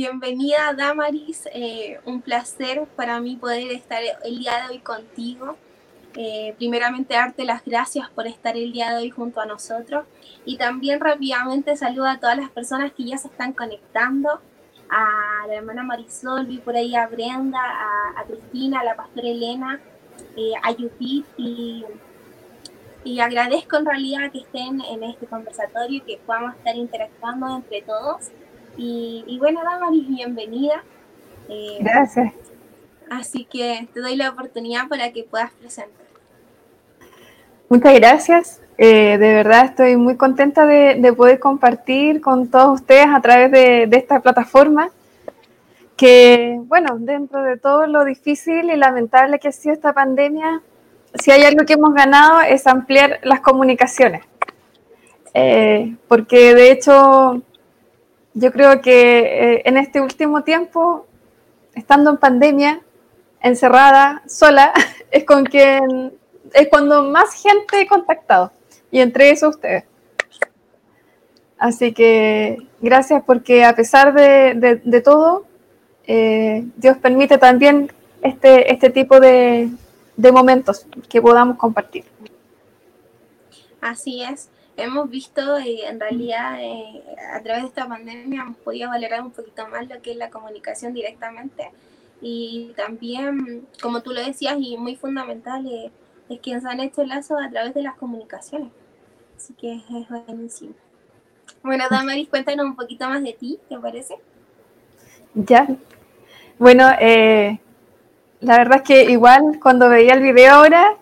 bienvenida Damaris, eh, un placer para mí poder estar el día de hoy contigo. Eh, primeramente darte las gracias por estar el día de hoy junto a nosotros. Y también rápidamente saludo a todas las personas que ya se están conectando, a la hermana Marisol, vi por ahí a Brenda, a, Cristina, a la pastora Elena, eh, a Judith. Y, y agradezco en realidad que estén en este conversatorio, que podamos estar interactuando entre todos y, bueno, Damaris, bienvenida. Eh, Gracias. Así que te doy la oportunidad para que puedas presentar. Muchas gracias. Eh, de verdad estoy muy contenta de, poder compartir con todos ustedes a través de, esta plataforma que, bueno, dentro de todo lo difícil y lamentable que ha sido esta pandemia, si hay algo que hemos ganado es ampliar las comunicaciones. Eh, porque de hecho yo creo que eh, en este último tiempo, estando en pandemia, encerrada, sola, es con quien es cuando más gente he contactado y entre eso ustedes. Así que gracias porque a pesar de, todo, eh, Dios permite también este, este tipo de, de momentos que podamos compartir. Así es hemos visto eh, en realidad eh, a través de esta pandemia hemos podido valorar un poquito más lo que es la comunicación directamente y también, como tú lo decías, y muy fundamental, eh, es que se han hecho lazos a través de las comunicaciones. Así que es buenísimo. Bueno, Damaris, cuéntanos un poquito más de ti, ¿te parece? Ya. Bueno, la verdad es que igual cuando veía el video ahora,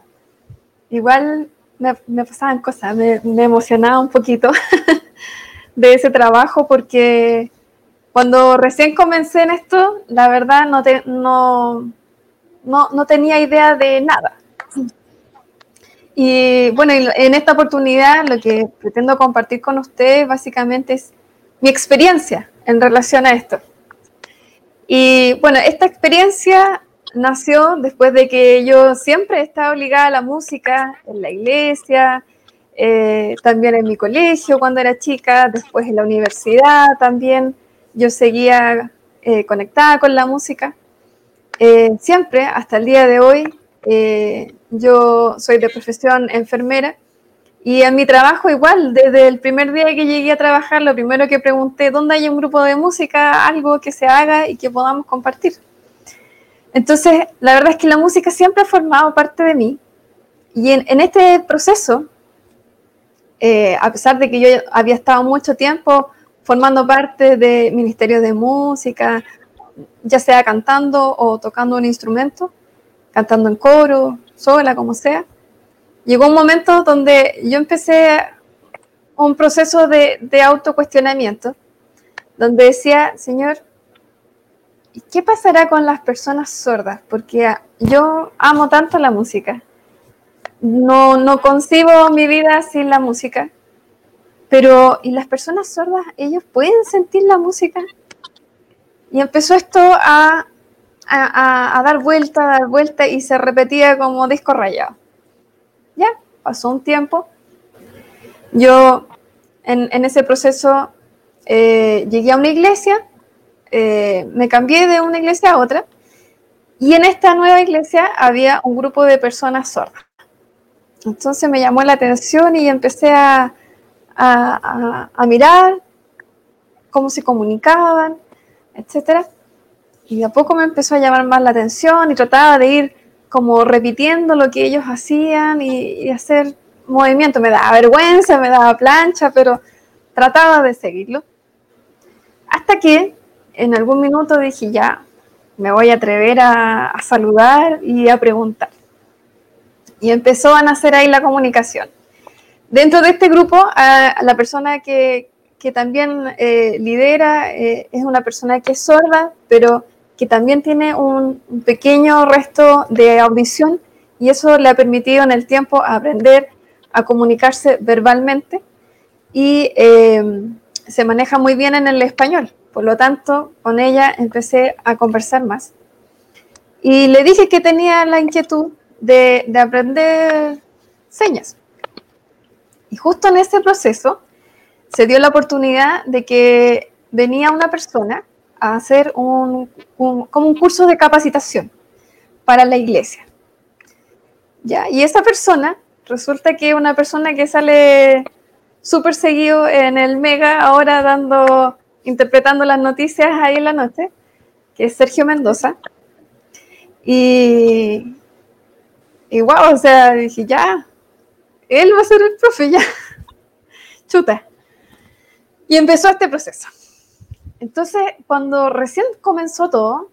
igual me, pasaban cosas, me, emocionaba un poquito de ese trabajo porque cuando recién comencé en esto, la verdad no, te, no, no, tenía idea de nada. Y bueno, en esta oportunidad lo que pretendo compartir con ustedes básicamente es mi experiencia en relación a esto. Y bueno, esta experiencia nació después de que yo siempre estaba obligada a la música en la iglesia, eh, también en mi colegio cuando era chica, después en la universidad también. Yo seguía eh, conectada con la música. Eh, siempre, hasta el día de hoy, yo soy de profesión enfermera y en mi trabajo igual, desde el primer día que llegué a trabajar, lo primero que pregunté, ¿dónde hay un grupo de música, algo que se haga y que podamos compartir? Entonces, la verdad es que la música siempre ha formado parte de mí. Y en, este proceso, eh, a pesar de que yo había estado mucho tiempo formando parte de ministerios de música, ya sea cantando o tocando un instrumento, cantando en coro, sola, como sea, llegó un momento donde yo empecé un proceso de, de autocuestionamiento, donde decía, Señor, ¿qué pasará con las personas sordas? Porque yo amo tanto la música. No, no concibo mi vida sin la música. Pero, ¿y las personas sordas, ellos pueden sentir la música? Y empezó esto a, a, dar vuelta, a dar vuelta y se repetía como disco rayado. Ya, pasó un tiempo. Yo en, en ese proceso eh, llegué a una iglesia eh, me cambié de una iglesia a otra y en esta nueva iglesia había un grupo de personas sordas. Entonces me llamó la atención y empecé a, mirar cómo se comunicaban, etc. Y de a poco me empezó a llamar más la atención y trataba de ir como repitiendo lo que ellos hacían y, y hacer movimiento. Me daba vergüenza, me daba plancha, pero trataba de seguirlo. Hasta que en algún minuto dije, ya, me voy a atrever a, saludar y a preguntar. Y empezó a nacer ahí la comunicación. Dentro de este grupo, la persona que, también eh, lidera eh, es una persona que es sorda, pero que también tiene un, pequeño resto de audición y eso le ha permitido en el tiempo aprender a comunicarse verbalmente y eh, se maneja muy bien en el español. Por lo tanto, con ella empecé a conversar más. Y le dije que tenía la inquietud de, aprender señas. Y justo en ese proceso se dio la oportunidad de que venía una persona a hacer un, como un curso de capacitación para la iglesia. ¿Ya? Y esa persona resulta que es una persona que sale súper seguido en el Mega, ahora dando, interpretando las noticias ahí en la noche, que es Sergio Mendoza. Y, y wow, o sea, dije, ya, él va a ser el profe, ya, chuta. Y empezó este proceso. Entonces, cuando recién comenzó todo,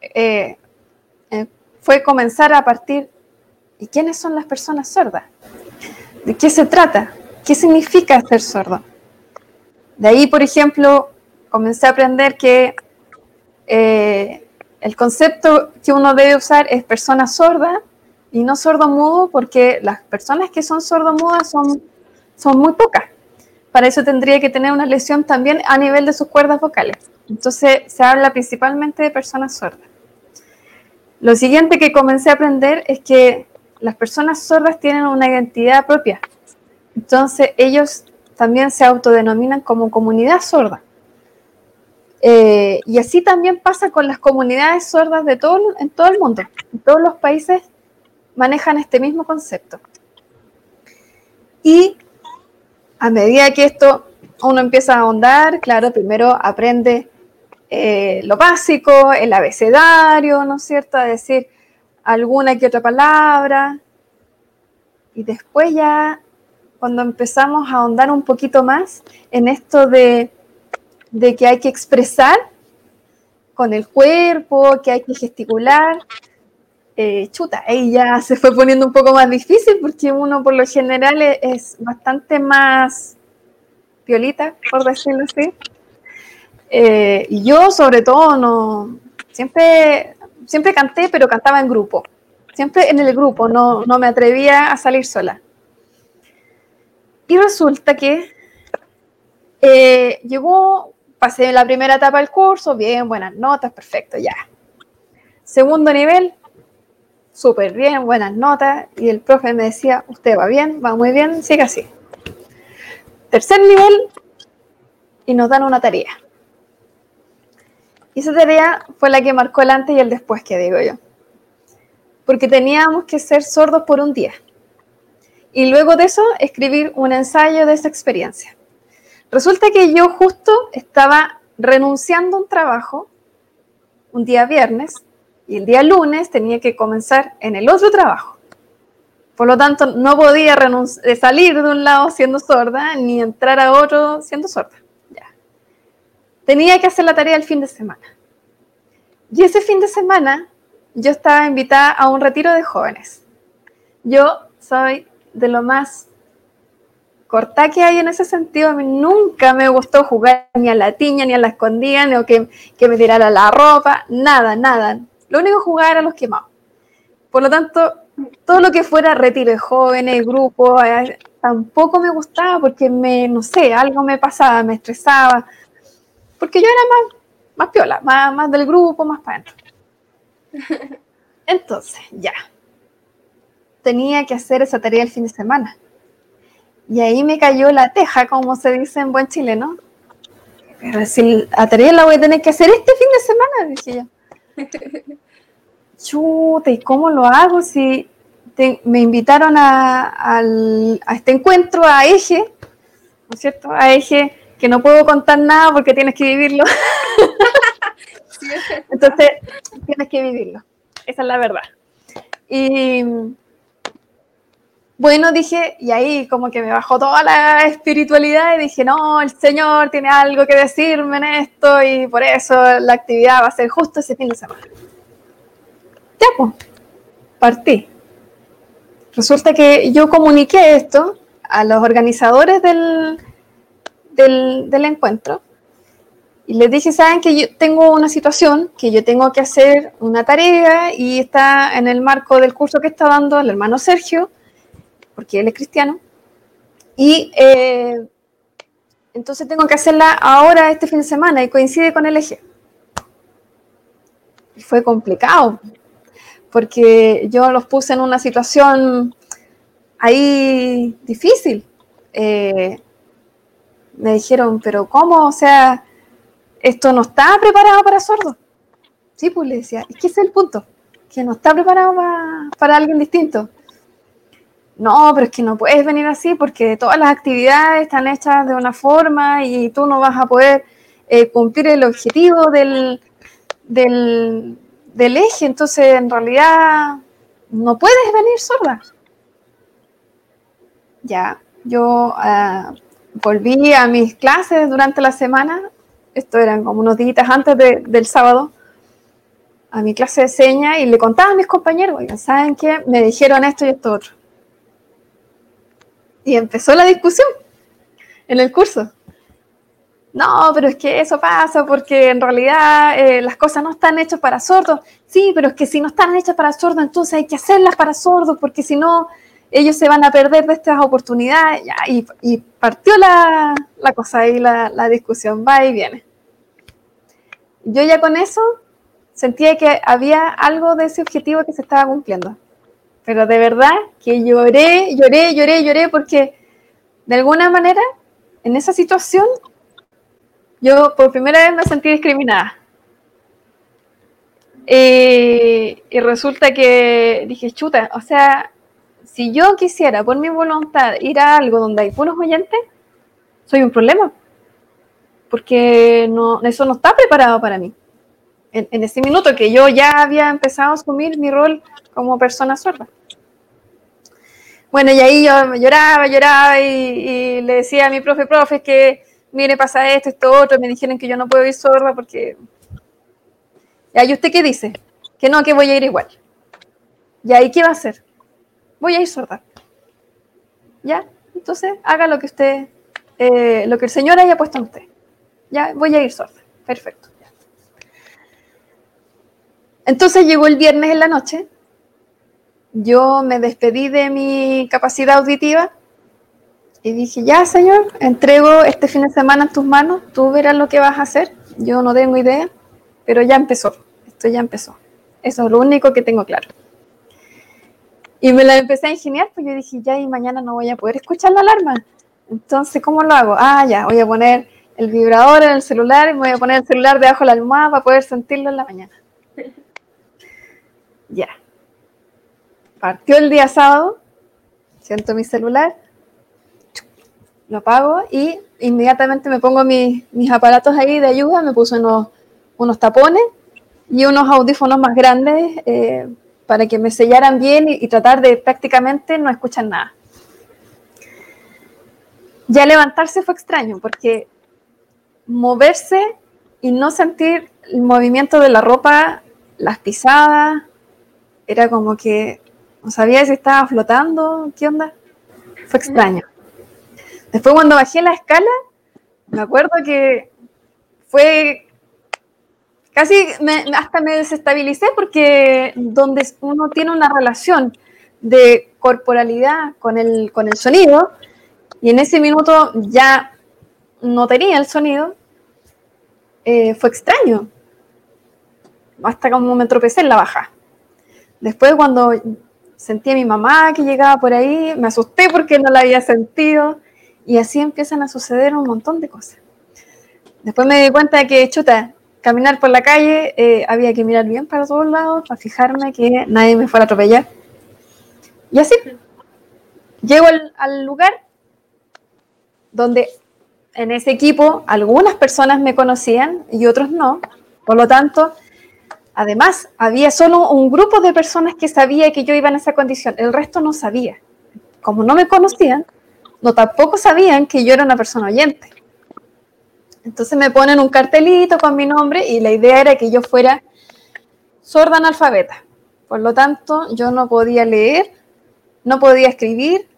eh, eh, fue comenzar a partir, ¿y quiénes son las personas sordas? ¿De qué se trata? ¿Qué significa ser sordo? De ahí, por ejemplo, comencé a aprender que eh, el concepto que uno debe usar es persona sorda y no sordo mudo, porque las personas que son sordomudas son, son muy pocas. Para eso tendría que tener una lesión también a nivel de sus cuerdas vocales. Entonces se habla principalmente de personas sordas. Lo siguiente que comencé a aprender es que las personas sordas tienen una identidad propia. Entonces ellos también se autodenominan como comunidad sorda. Eh, y así también pasa con las comunidades sordas de todo, en todo el mundo. En todos los países manejan este mismo concepto. Y a medida que esto uno empieza a ahondar, claro, primero aprende eh, lo básico, el abecedario, ¿no es cierto? A decir alguna que otra palabra. Y después ya, cuando empezamos a ahondar un poquito más en esto de, de que hay que expresar con el cuerpo, que hay que gesticular, eh, chuta, ya se fue poniendo un poco más difícil porque uno por lo general es, bastante más violita, por decirlo así. Eh, y yo sobre todo no, siempre, siempre canté, pero cantaba en grupo, siempre en el grupo, no, no me atrevía a salir sola. Y resulta que eh, llegó, pasé la primera etapa del curso, bien, buenas notas, perfecto, ya. Segundo nivel, súper bien, buenas notas, y el profe me decía, usted va bien, va muy bien, sigue así. Tercer nivel, y nos dan una tarea. Y esa tarea fue la que marcó el antes y el después, que digo yo. Porque teníamos que ser sordos por un día. Y luego de eso, escribir un ensayo de esa experiencia. Resulta que yo justo estaba renunciando a un trabajo un día viernes y el día lunes tenía que comenzar en el otro trabajo. Por lo tanto, no podía eh, salir de un lado siendo sorda ni entrar a otro siendo sorda. Ya. Tenía que hacer la tarea el fin de semana. Y ese fin de semana yo estaba invitada a un retiro de jóvenes. Yo soy de lo más corta que hay en ese sentido. A mí nunca me gustó jugar ni a la tiña, ni a la escondida, ni que, que me tirara la ropa, nada, nada. Lo único que jugaba era los quemados. Por lo tanto, todo lo que fuera retiro de jóvenes, grupos, eh, tampoco me gustaba porque me, no sé, algo me pasaba, me estresaba. Porque yo era más, más piola, más, más del grupo, más para. Entonces, ya. Tenía que hacer esa tarea el fin de semana. Y ahí me cayó la teja, como se dice en buen chileno. Pero si la tarea la voy a tener que hacer este fin de semana, dije yo. Chuta, ¿y cómo lo hago si me invitaron a, este encuentro a Eje, ¿no es cierto? A Eje, que no puedo contar nada porque tienes que vivirlo. Entonces, tienes que vivirlo. Esa es la verdad. Y bueno, dije, y ahí como que me bajó toda la espiritualidad y dije, no, el Señor tiene algo que decirme en esto y por eso la actividad va a ser justo ese fin de semana. Ya, pues, partí. Resulta que yo comuniqué esto a los organizadores del, del, del encuentro y les dije, saben que yo tengo una situación, que yo tengo que hacer una tarea y está en el marco del curso que está dando el hermano Sergio porque él es cristiano. Y eh, entonces tengo que hacerla ahora, este fin de semana, y coincide con el eje. Y fue complicado, porque yo los puse en una situación ahí difícil. Eh, me dijeron, pero ¿cómo? O sea, esto no está preparado para sordos. Sí, pues le decía, es que ese es el punto, que no está preparado para, para alguien distinto. No, pero es que no puedes venir así porque todas las actividades están hechas de una forma y tú no vas a poder eh, cumplir el objetivo del, del, eje. Entonces, en realidad, no puedes venir sorda. Ya, yo uh, volví a mis clases durante la semana. Esto eran como unos días antes de, del sábado a mi clase de señas y le contaba a mis compañeros, oigan, ¿saben qué? Me dijeron esto y esto otro. Y empezó la discusión en el curso. No, pero es que eso pasa porque en realidad eh, las cosas no están hechas para sordos. Sí, pero es que si no están hechas para sordos, entonces hay que hacerlas para sordos porque si no, ellos se van a perder de estas oportunidades. y, partió la, cosa y la, la discusión, va y viene. Yo ya con eso sentía que había algo de ese objetivo que se estaba cumpliendo pero de verdad que lloré, lloré, lloré, lloré, porque de alguna manera en esa situación yo por primera vez me sentí discriminada. Y resulta que dije, chuta, o sea, si yo quisiera por mi voluntad ir a algo donde hay puros oyentes, soy un problema. Porque no, eso no está preparado para mí. En, en ese minuto que yo ya había empezado a asumir mi rol como persona sorda. Bueno, y ahí yo lloraba, lloraba y, le decía a mi profe, profe, que mire, pasa esto, esto, otro, me dijeron que yo no puedo ir sorda porque... ¿Y usted qué dice? Que no, que voy a ir igual. ¿Y ahí qué va a hacer? Voy a ir sorda. ¿Ya? Entonces, haga lo que usted, eh, lo que el Señor haya puesto en usted. Ya, voy a ir sorda. Perfecto. Entonces llegó el viernes en la noche yo me despedí de mi capacidad auditiva y dije, ya Señor, entrego este fin de semana en tus manos, tú verás lo que vas a hacer, yo no tengo idea, pero ya empezó, esto ya empezó. Eso es lo único que tengo claro. Y me la empecé a ingeniar, pues yo dije, ya, y mañana no voy a poder escuchar la alarma. Entonces, ¿cómo lo hago? Ah, ya, voy a poner el vibrador en el celular y voy a poner el celular debajo de la almohada para poder sentirlo en la mañana. Ya. Partió el día sábado, siento mi celular, lo apago y inmediatamente me pongo mis, aparatos ahí de ayuda, me puse unos, unos tapones y unos audífonos más grandes eh, para que me sellaran bien y, tratar de prácticamente no escuchar nada. Ya levantarse fue extraño porque moverse y no sentir el movimiento de la ropa, las pisadas, era como que no sabía si estaba flotando, ¿qué onda? Fue extraño. Después cuando bajé la escala, me acuerdo que fue casi hasta me desestabilicé porque donde uno tiene una relación de corporalidad con el, con el sonido y en ese minuto ya no tenía el sonido, eh, fue extraño. Hasta como me tropecé en la baja. Después cuando sentí a mi mamá que llegaba por ahí, me asusté porque no la había sentido y así empiezan a suceder un montón de cosas. Después me di cuenta de que, chuta, caminar por la calle eh, había que mirar bien para todos lados para fijarme que nadie me fuera a atropellar. Y así, llego al, al lugar donde en ese equipo algunas personas me conocían y otros no. Por lo tanto, Además, había solo un grupo de personas que sabía que yo iba en esa condición, el resto no sabía. Como no me conocían, no tampoco sabían que yo era una persona oyente. Entonces me ponen un cartelito con mi nombre y la idea era que yo fuera sorda analfabeta. Por lo tanto, yo no podía leer, no podía escribir,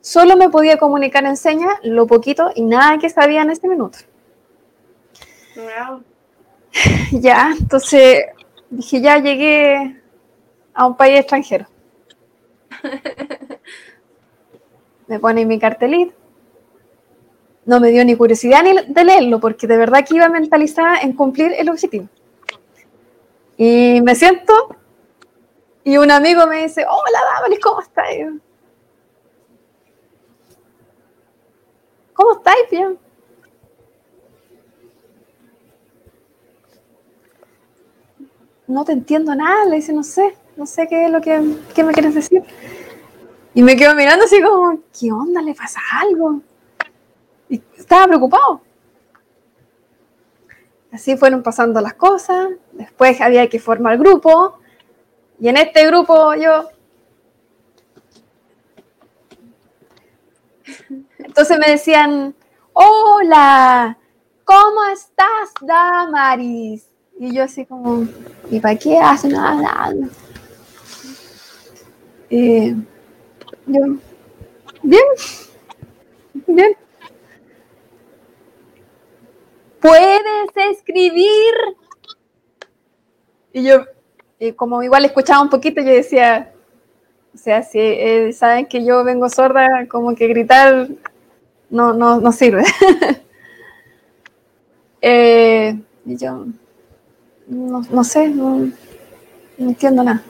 solo me podía comunicar en señas lo poquito y nada que sabía en ese minuto. Ya, entonces dije, ya llegué a un país extranjero. Me pone mi cartelito. No me dio ni curiosidad ni de leerlo, porque de verdad que iba mentalizada en cumplir el objetivo. Y me siento y un amigo me dice, hola Damaris, ¿cómo estás? ¿Cómo estáis? Bien. No te entiendo nada, le dice, no sé, no sé qué es lo que, qué me quieres decir. Y me quedo mirando así como, ¿qué onda? ¿Le pasa algo? Y estaba preocupado. Así fueron pasando las cosas, después había que formar grupo, y en este grupo yo... Entonces me decían, hola, ¿cómo estás, Damaris? Y yo así como, ¿y para qué hacen nada? Eh, yo, bien, bien. ¿Puedes escribir? Y yo, como igual escuchaba un poquito, yo decía, o sea, si eh, saben que yo vengo sorda, como que gritar no, no, no sirve. Eh, y yo, no, no sé, no, entiendo nada.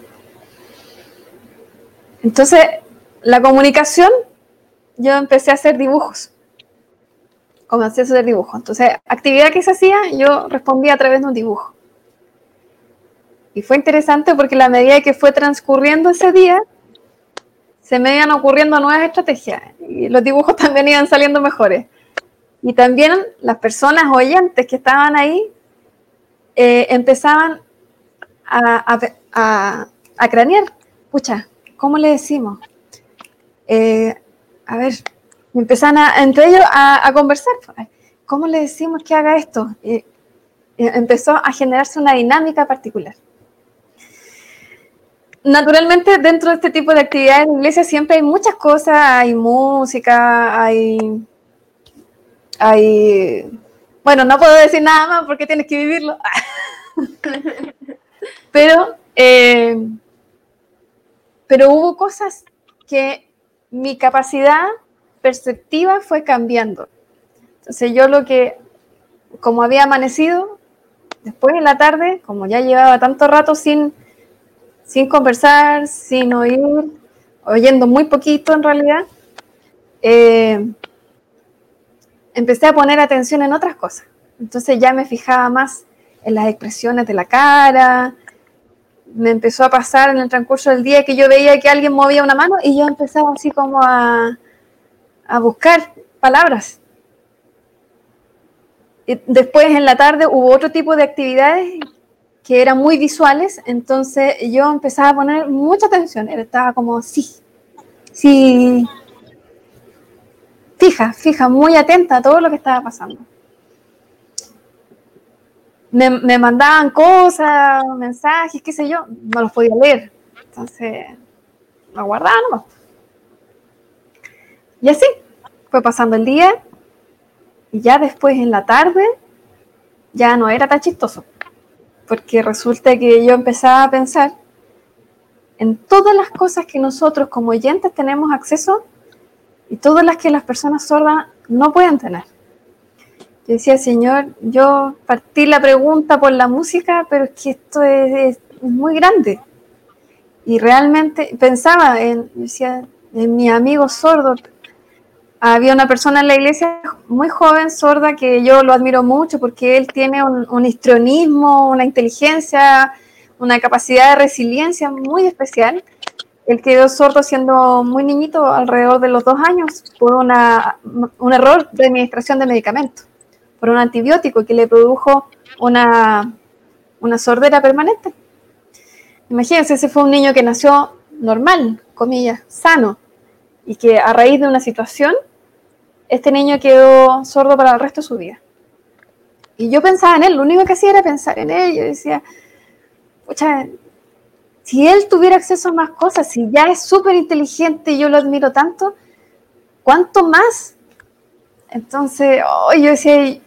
Entonces, la comunicación, yo empecé a hacer dibujos. Comencé a hacer dibujos. Entonces, actividad que se hacía, yo respondía a través de un dibujo. Y fue interesante porque la medida que fue transcurriendo ese día, se me iban ocurriendo nuevas estrategias y los dibujos también iban saliendo mejores. Y también las personas oyentes que estaban ahí eh, empezaban a, cranear. Pucha, ¿cómo le decimos? Eh, a ver, empezaban entre ellos a, conversar. ¿Cómo le decimos que haga esto? Y empezó a generarse una dinámica particular. Naturalmente, dentro de este tipo de actividades en la iglesia siempre hay muchas cosas, hay música, hay hay, bueno, no puedo decir nada más porque tienes que vivirlo, pero, eh, pero hubo cosas que mi capacidad perceptiva fue cambiando. Entonces yo lo que, como había amanecido, después en la tarde, como ya llevaba tanto rato sin, sin conversar, sin oír, oyendo muy poquito en realidad, eh, empecé a poner atención en otras cosas. Entonces ya me fijaba más en las expresiones de la cara. Me empezó a pasar en el transcurso del día que yo veía que alguien movía una mano y yo empezaba así como a, a buscar palabras. Y después en la tarde hubo otro tipo de actividades que eran muy visuales, entonces yo empezaba a poner mucha atención, estaba como, sí, sí, fija, fija, muy atenta a todo lo que estaba pasando. Me, mandaban cosas, mensajes, qué sé yo, no los podía leer. Entonces, lo guardaba nomás. Y así, fue pasando el día y ya después en la tarde ya no era tan chistoso. Porque resulta que yo empezaba a pensar en todas las cosas que nosotros como oyentes tenemos acceso y todas las que las personas sordas no pueden tener. Yo decía, Señor, yo partí la pregunta por la música, pero es que esto es, muy grande. Y realmente pensaba en, decía, en mi amigo sordo. Había una persona en la iglesia muy joven, sorda, que yo lo admiro mucho porque él tiene un, un histrionismo, una inteligencia, una capacidad de resiliencia muy especial él quedó sordo siendo muy niñito, alrededor de los dos años, por una, un error de administración de medicamentos, por un antibiótico que le produjo una, una sordera permanente. Imagínense, ese fue un niño que nació normal, comillas, sano, y que a raíz de una situación, este niño quedó sordo para el resto de su vida. Y yo pensaba en él, lo único que hacía era pensar en él, yo decía, pucha, si él tuviera acceso a más cosas, si ya es súper inteligente y yo lo admiro tanto, ¿cuánto más? Entonces, oh, yo decía,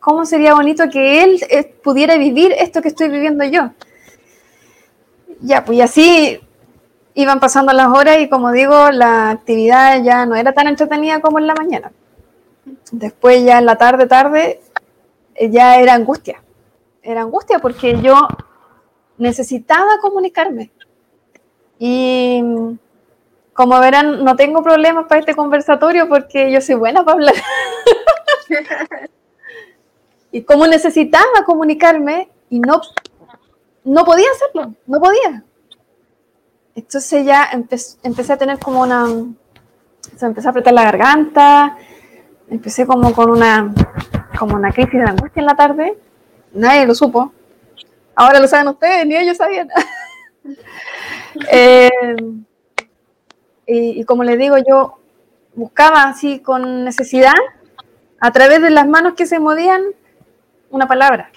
¿cómo sería bonito que él eh, pudiera vivir esto que estoy viviendo yo? Ya, pues así iban pasando las horas y como digo, la actividad ya no era tan entretenida como en la mañana. Después ya en la tarde, tarde, eh, ya era angustia. Era angustia porque yo necesitaba comunicarme. Y como verán, no tengo problemas para este conversatorio porque yo soy buena para hablar. y como necesitaba comunicarme y no, no podía hacerlo, no podía. Entonces ya empecé a tener como una, se me empezó a apretar la garganta, empecé como con una, como una crisis de angustia en la tarde, nadie lo supo. Ahora lo saben ustedes, ni ellos sabían. Eh, y, como les digo, yo buscaba así con necesidad, a través de las manos que se movían, una palabra.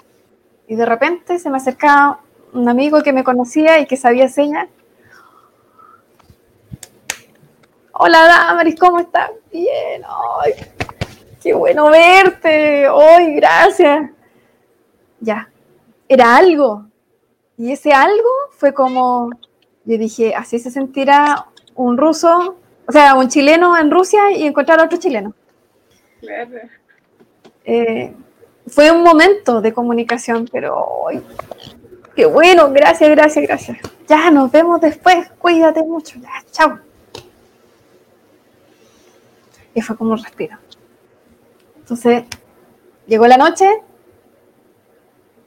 Y de repente se me acercaba un amigo que me conocía y que sabía señas Hola Damaris, ¿cómo estás? Bien, ay, qué bueno verte, hoy, gracias. Ya, era algo. Y ese algo fue como, yo dije, así se sentirá un ruso, o sea, un chileno en Rusia y encontrar a otro chileno. Eh, fue un momento de comunicación, pero qué bueno, gracias, gracias, gracias. Ya, nos vemos después, cuídate mucho, chao. Y fue como un respiro. Entonces, llegó la noche.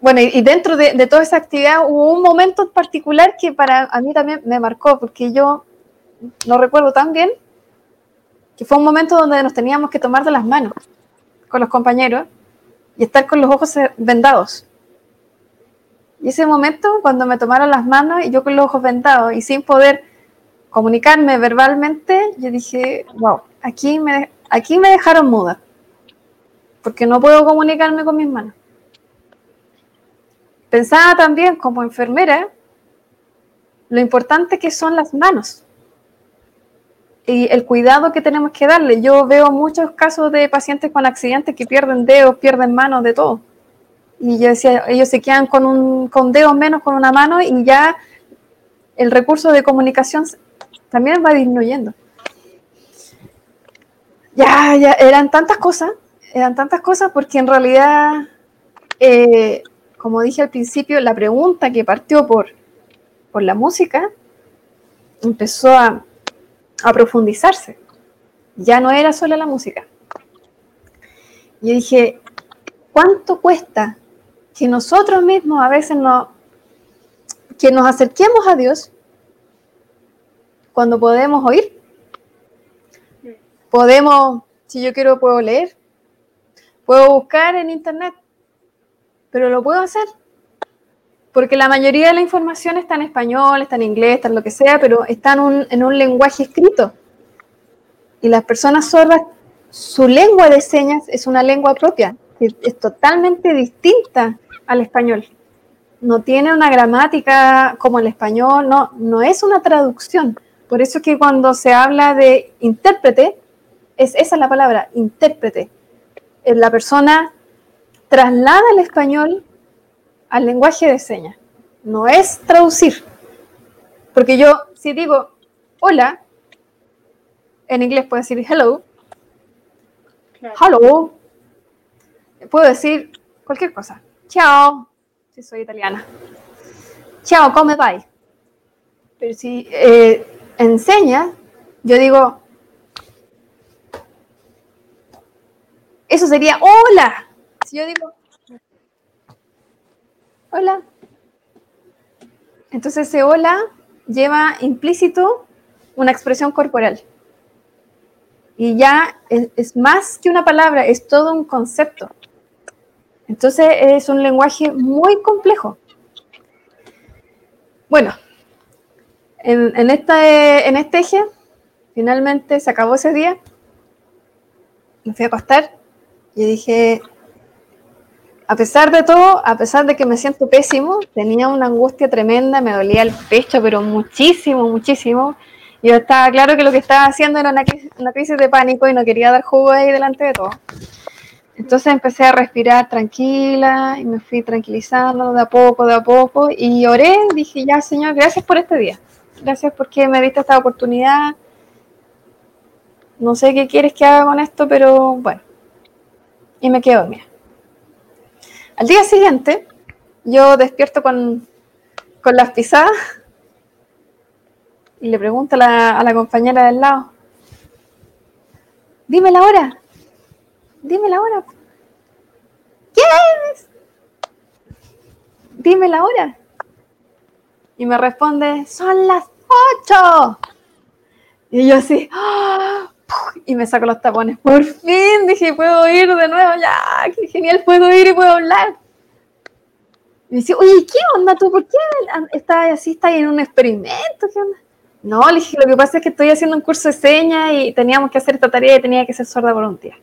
Bueno, y, dentro de, toda esa actividad hubo un momento en particular que para a mí también me marcó, porque yo no recuerdo tan bien, que fue un momento donde nos teníamos que tomar de las manos con los compañeros y estar con los ojos vendados. Y ese momento, cuando me tomaron las manos y yo con los ojos vendados y sin poder comunicarme verbalmente, yo dije, wow, aquí me, aquí me dejaron muda, porque no puedo comunicarme con mis manos. Pensaba también como enfermera lo importante que son las manos y el cuidado que tenemos que darle. Yo veo muchos casos de pacientes con accidentes que pierden dedos, pierden manos, de todo. Y yo decía, ellos se quedan con, un, con dedos menos con una mano y ya el recurso de comunicación también va disminuyendo ya, ya, eran tantas cosas, eran tantas cosas porque en realidad, eh, como dije al principio, la pregunta que partió por, por la música empezó a, a profundizarse. Ya no era solo la música. Yo dije, ¿cuánto cuesta que nosotros mismos a veces no, que nos acerquemos a Dios cuando podemos oír? Podemos, si yo quiero, puedo leer, puedo buscar en internet, pero lo puedo hacer. Porque la mayoría de la información está en español, está en inglés, está en lo que sea, pero está en un, en un lenguaje escrito. Y las personas sordas, su lengua de señas es una lengua propia, es totalmente distinta al español. No tiene una gramática como el español, no, no es una traducción. Por eso es que cuando se habla de intérprete, es esa la palabra, intérprete. Eh, la persona traslada el español al lenguaje de señas. No es traducir. Porque yo, si digo hola, en inglés puedo decir hello, hello, puedo decir cualquier cosa. Chao, si soy italiana. Chao, come bye. Pero si eh, enseña, yo digo Eso sería hola. Si yo digo hola. Entonces ese hola lleva implícito una expresión corporal. Y ya es, más que una palabra, es todo un concepto. Entonces es un lenguaje muy complejo. Bueno, en, en, en este eje, finalmente se acabó ese día. Me fui a acostar y dije, a pesar de todo, a pesar de que me siento pésimo, tenía una angustia tremenda, me dolía el pecho, pero muchísimo, muchísimo. Yo estaba claro que lo que estaba haciendo era una, crisis de pánico y no quería dar jugo ahí delante de todo. Entonces empecé a respirar tranquila y me fui tranquilizando de a poco, de a poco y oré, dije ya Señor, gracias por este día, gracias porque me diste esta oportunidad. No sé qué quieres que haga con esto, pero bueno, y me quedo dormida. Al día siguiente, yo despierto con, con las pisadas y le pregunto a la, compañera del lado, dime la hora, dime la hora. ¿Qué es? Dime la hora. y me responde, son las ocho. Y yo así, ¡ah! Y me saco los tapones. Por fin dije, puedo ir de nuevo, ya, qué genial, puedo ir y puedo hablar. Y me dice, oye, ¿qué onda tú? ¿Por qué estás así? ¿Estás en un experimento? ¿Qué onda? No, le dije, lo que pasa es que estoy haciendo un curso de señas y teníamos que hacer esta tarea y tenía que ser sorda por un día.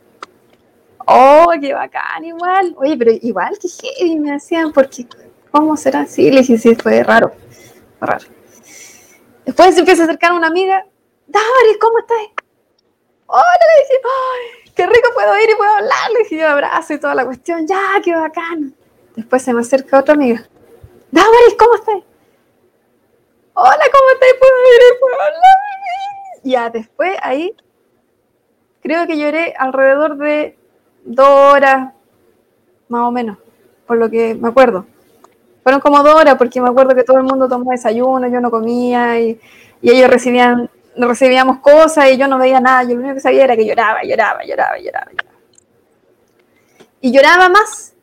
Oh, qué bacán, igual. Oye, pero igual que heavy me decían, porque, ¿cómo será así? Le dije, sí, fue raro, raro. Después se empieza a acercar una amiga, Damaris, ¿cómo estás? Hola, le dije, qué rico puedo ir y puedo hablar. Le dije, yo abrazo y toda la cuestión, ya, qué bacán. Después se me acerca otra amiga, Damaris, ¿cómo estás? Hola, ¿cómo estás? ¿Puedo ir y puedo hablar? Ya, después ahí, creo que lloré alrededor de dos horas, más o menos, por lo que me acuerdo. Fueron como dos horas porque me acuerdo que todo el mundo tomó desayuno, yo no comía y, ellos recibían, recibíamos cosas y yo no veía nada. Yo lo único que sabía era que lloraba, lloraba, lloraba, lloraba, lloraba. Y lloraba más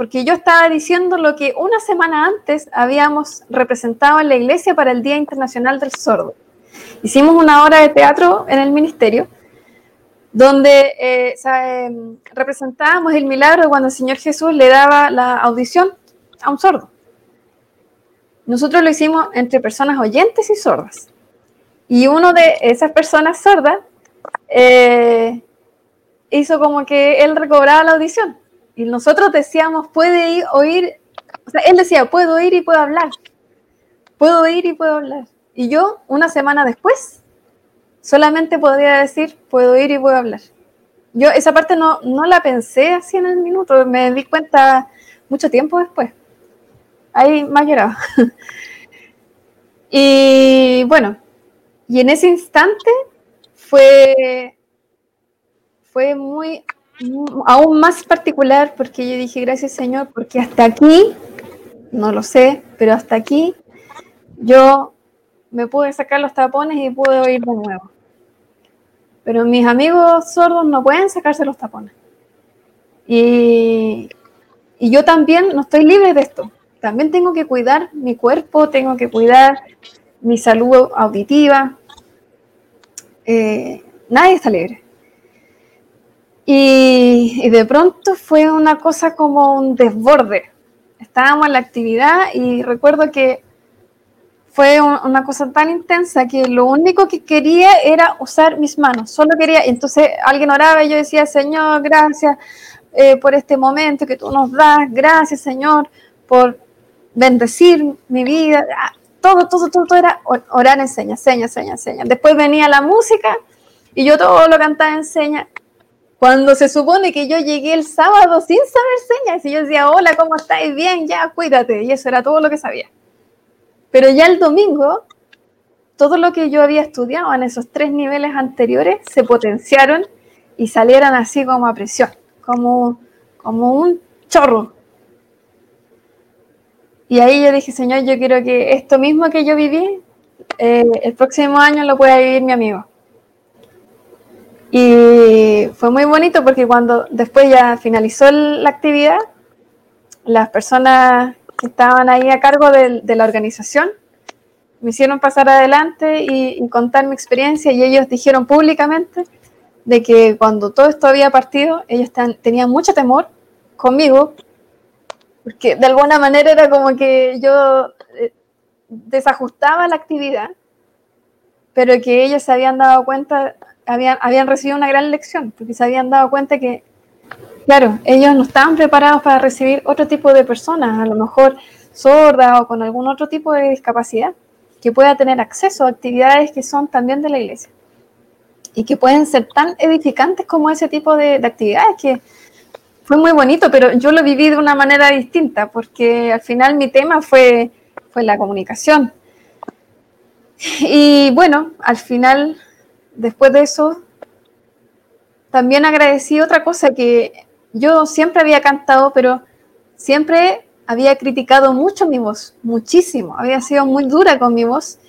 porque yo estaba diciendo lo que una semana antes habíamos representado en la iglesia para el Día Internacional del Sordo. Hicimos una hora de teatro en el ministerio donde eh, em, representábamos el milagro cuando el Señor Jesús le daba la audición a un sordo. Nosotros lo hicimos entre personas oyentes y sordas. Y uno de esas personas sordas eh, hizo como que él recobraba la audición. Y nosotros decíamos, puede ir, oír, o él decía, puedo oír y puedo hablar. Puedo oír y puedo hablar. Y yo, una semana después, solamente podría decir, puedo ir y puedo hablar. Yo esa parte no, no la pensé así en el minuto, me di cuenta mucho tiempo después. Ahí más lloraba. y bueno, y en ese instante fue, fue muy, aún más particular porque yo dije, gracias Señor, porque hasta aquí, no lo sé, pero hasta aquí yo me pude sacar los tapones y pude oír de nuevo. Pero mis amigos sordos no pueden sacarse los tapones. Y, y yo también no estoy libre de esto. También tengo que cuidar mi cuerpo, tengo que cuidar mi salud auditiva. Eh, nadie está libre. Y, de pronto fue una cosa como un desborde. Estábamos en la actividad y recuerdo que fue una cosa tan intensa que lo único que quería era usar mis manos, solo quería, entonces alguien oraba y yo decía, Señor, gracias eh, por este momento que tú nos das, gracias Señor por bendecir mi vida, ah, todo, todo, todo, todo era orar en señas, señas, señas, señas. Después venía la música y yo todo lo cantaba en señas. Cuando se supone que yo llegué el sábado sin saber señas y yo decía, hola, ¿cómo estáis? Bien, ya, cuídate. Y eso era todo lo que sabía. Pero ya el domingo, todo lo que yo había estudiado en esos tres niveles anteriores se potenciaron y salieron así como a presión, como, como un chorro. Y ahí yo dije, Señor, yo quiero que esto mismo que yo viví, eh, el próximo año lo pueda vivir mi amigo. Y fue muy bonito porque cuando después ya finalizó la actividad, las personas que estaban ahí a cargo de, la organización me hicieron pasar adelante y, contar mi experiencia y ellos dijeron públicamente de que cuando todo esto había partido, ellos tenían mucho temor conmigo, porque de alguna manera era como que yo eh, desajustaba la actividad, pero que ellos se habían dado cuenta, habían, habían recibido una gran lección, porque se habían dado cuenta que Claro, ellos no estaban preparados para recibir otro tipo de personas, a lo mejor sordas o con algún otro tipo de discapacidad, que pueda tener acceso a actividades que son también de la iglesia y que pueden ser tan edificantes como ese tipo de, actividades que fue muy bonito, pero yo lo viví de una manera distinta porque al final mi tema fue, fue la comunicación. Y bueno, al final, después de eso, también agradecí otra cosa que yo siempre había cantado, pero siempre había criticado mucho mi voz, muchísimo. Había sido muy dura con mi voz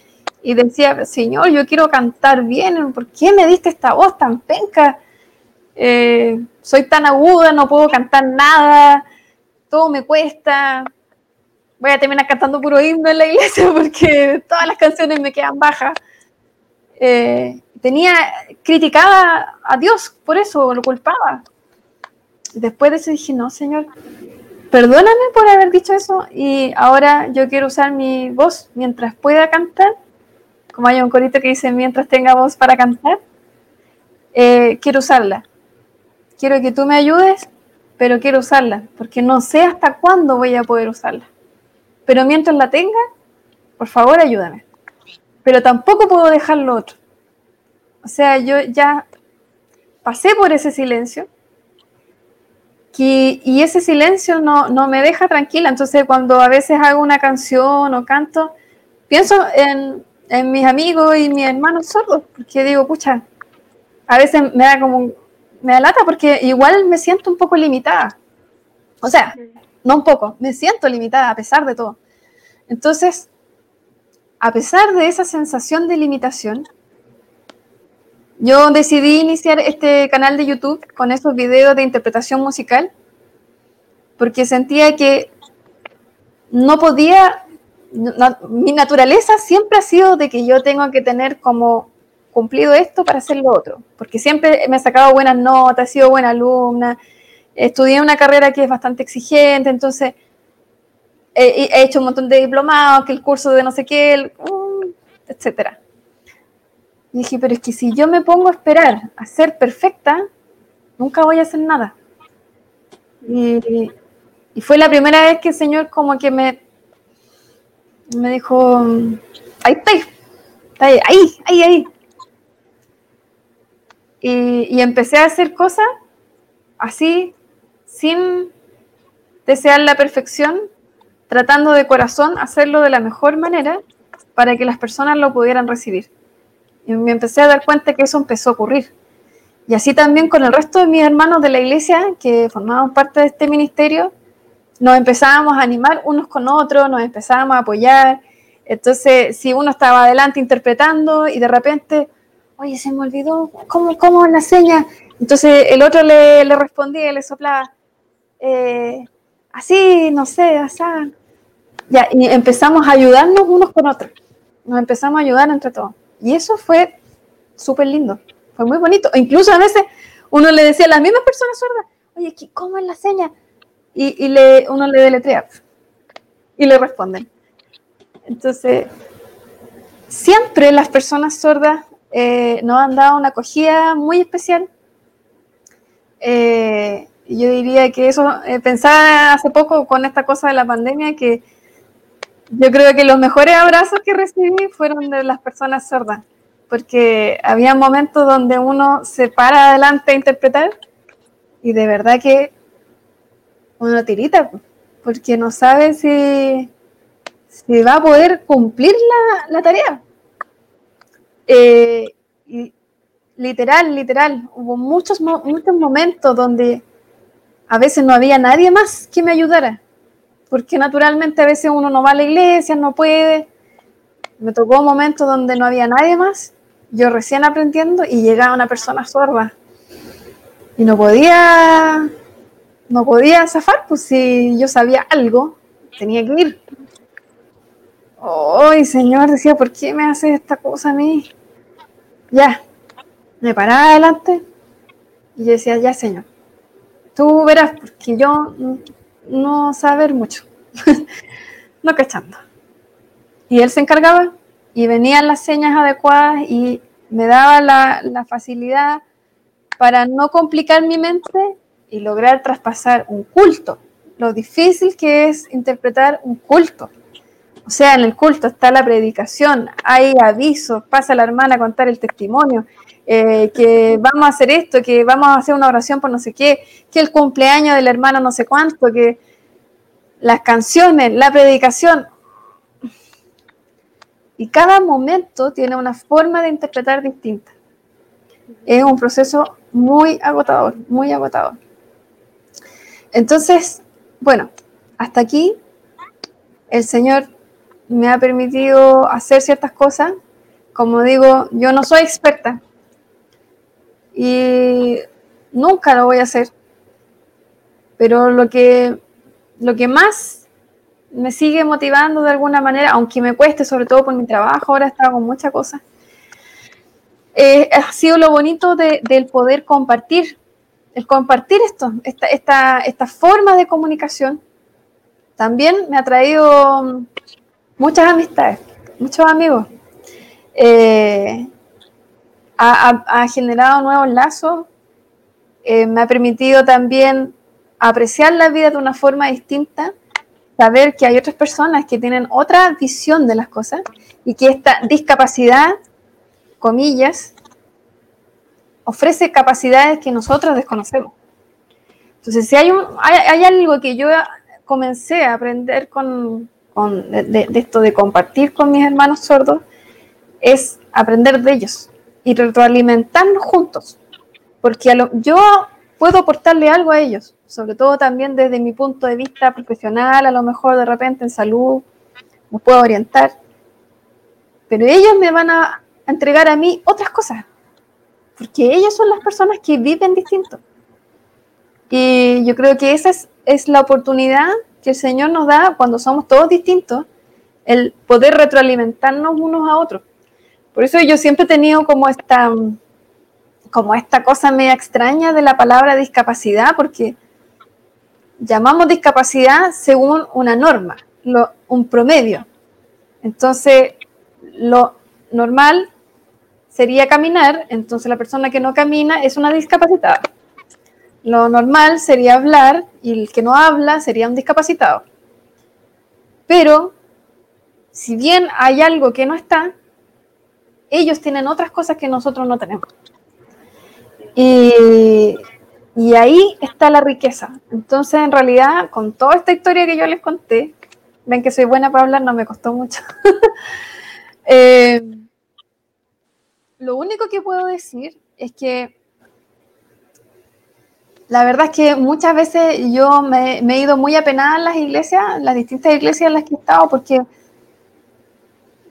y decía, Señor, yo quiero cantar bien, ¿por qué me diste esta voz tan penca? Eh, soy tan aguda, no puedo cantar nada, todo me cuesta. voy a terminar cantando puro himno en la iglesia porque todas las canciones me quedan bajas. Eh, tenía criticada a Dios por eso, lo culpaba. Después de eso dije, no, Señor, perdóname por haber dicho eso y ahora yo quiero usar mi voz mientras pueda cantar, como hay un corito que dice, mientras tenga voz para cantar, eh, quiero usarla. Quiero que tú me ayudes, pero quiero usarla, porque no sé hasta cuándo voy a poder usarla. Pero mientras la tenga, por favor ayúdame. Pero tampoco puedo dejar lo otro. O sea, yo ya pasé por ese silencio y ese silencio no, me deja tranquila. Entonces, cuando a veces hago una canción o canto, pienso en, en mis amigos y mis hermanos sordos, porque digo, pucha, a veces me da como, me da lata porque igual me siento un poco limitada. O sea, no un poco, me siento limitada a pesar de todo. Entonces, a pesar de esa sensación de limitación, yo decidí iniciar este canal de YouTube con esos videos de interpretación musical porque sentía que no podía, mi naturaleza siempre ha sido de que yo tengo que tener como cumplido esto para hacer lo otro, porque siempre me he sacado buenas notas, he sido buena alumna, estudié una carrera que es bastante exigente, entonces he, hecho un montón de diplomados, que el curso de no sé qué. Uh, etcétera. Y dije, pero es que si yo me pongo a esperar a ser perfecta, nunca voy a hacer nada. Y, fue la primera vez que el Señor como que me, me dijo, ahí está, ahí, ahí, ahí, ahí. Y, empecé a hacer cosas así, sin desear la perfección, tratando de corazón hacerlo de la mejor manera para que las personas lo pudieran recibir. Y me empecé a dar cuenta que eso empezó a ocurrir. Y así también con el resto de mis hermanos de la iglesia que formaban parte de este ministerio, nos empezábamos a animar unos con otros, nos empezábamos a apoyar. Entonces, si uno estaba adelante interpretando y de repente, oye, se me olvidó, ¿cómo, cómo la seña? Entonces el otro le, le respondía, le soplaba, eh, así, no sé, así. Ya, y empezamos a ayudarnos unos con otros. Nos empezamos a ayudar entre todos. Y eso fue súper lindo, fue muy bonito. incluso a veces uno le decía a las mismas personas sordas, oye, ¿cómo es la seña? Y, le, uno le deletrea y le responden. Entonces, siempre las personas sordas eh, nos han dado una acogida muy especial. Eh, yo diría que eso, eh, pensaba hace poco con esta cosa de la pandemia, que yo creo que los mejores abrazos que recibí fueron de las personas sordas, porque había momentos donde uno se para adelante a interpretar y de verdad que uno tirita, porque no sabe si, si va a poder cumplir la, tarea. Eh, literal, literal, hubo muchos, muchos momentos donde a veces no había nadie más que me ayudara porque naturalmente a veces uno no va a la iglesia, no puede. Me tocó un momento donde no había nadie más, yo recién aprendiendo y llegaba una persona sorda. Y no podía, no podía zafar, pues si yo sabía algo, tenía que ir. Ay, Señor, decía, ¿por qué me hace esta cosa a mí? Ya, me paraba adelante y decía, ya, Señor, tú verás, porque yo no saber mucho, no cachando. Y él se encargaba y venían las señas adecuadas y me daba la, facilidad para no complicar mi mente y lograr traspasar un culto. Lo difícil que es interpretar un culto. O sea, en el culto está la predicación, hay avisos, pasa la hermana a contar el testimonio, eh, que vamos a hacer esto, que vamos a hacer una oración por no sé qué, que el cumpleaños del hermano no sé cuánto, que las canciones, la predicación. Y cada momento tiene una forma de interpretar distinta. Es un proceso muy agotador, muy agotador. Entonces, bueno, hasta aquí el Señor me ha permitido hacer ciertas cosas. Como digo, yo no soy experta, y nunca lo voy a hacer. Pero lo que, lo que más me sigue motivando de alguna manera, aunque me cueste, sobre todo por mi trabajo, ahora estaba con muchas cosas. Eh, ha sido lo bonito del poder compartir, el compartir esto, esta, esta, esta forma de comunicación. También me ha traído muchas amistades, muchos amigos. Eh, ha, generado nuevos lazos, eh, me ha permitido también apreciar la vida de una forma distinta, saber que hay otras personas que tienen otra visión de las cosas y que esta discapacidad, comillas, ofrece capacidades que nosotros desconocemos. Entonces, si hay, hay, algo que yo comencé a aprender con, de, esto de compartir con mis hermanos sordos, es aprender de ellos y retroalimentarnos juntos. Porque yo puedo aportarle algo a ellos, sobre todo también desde mi punto de vista profesional, a lo mejor de repente en salud, me puedo orientar. Pero ellos me van a entregar a mí otras cosas, porque ellos son las personas que viven distinto. Y yo creo que esa es, es la oportunidad que el Señor nos da cuando somos todos distintos, el poder retroalimentarnos unos a otros. Por eso yo siempre he tenido como esta, como esta cosa media extraña de la palabra discapacidad, porque llamamos discapacidad según una norma, un promedio. Entonces, lo normal sería caminar, entonces la persona que no camina es una discapacitada. Lo normal sería hablar y el que no habla sería un discapacitado. Pero, si bien hay algo que no está, ellos tienen otras cosas que nosotros no tenemos. Y, ahí está la riqueza. Entonces, en realidad, con toda esta historia que yo les conté, ven que soy buena para hablar, no me costó mucho. Eh, lo único que puedo decir es que la verdad es que muchas veces yo me, he ido muy apenada en las iglesias, las distintas iglesias en las que he estado, porque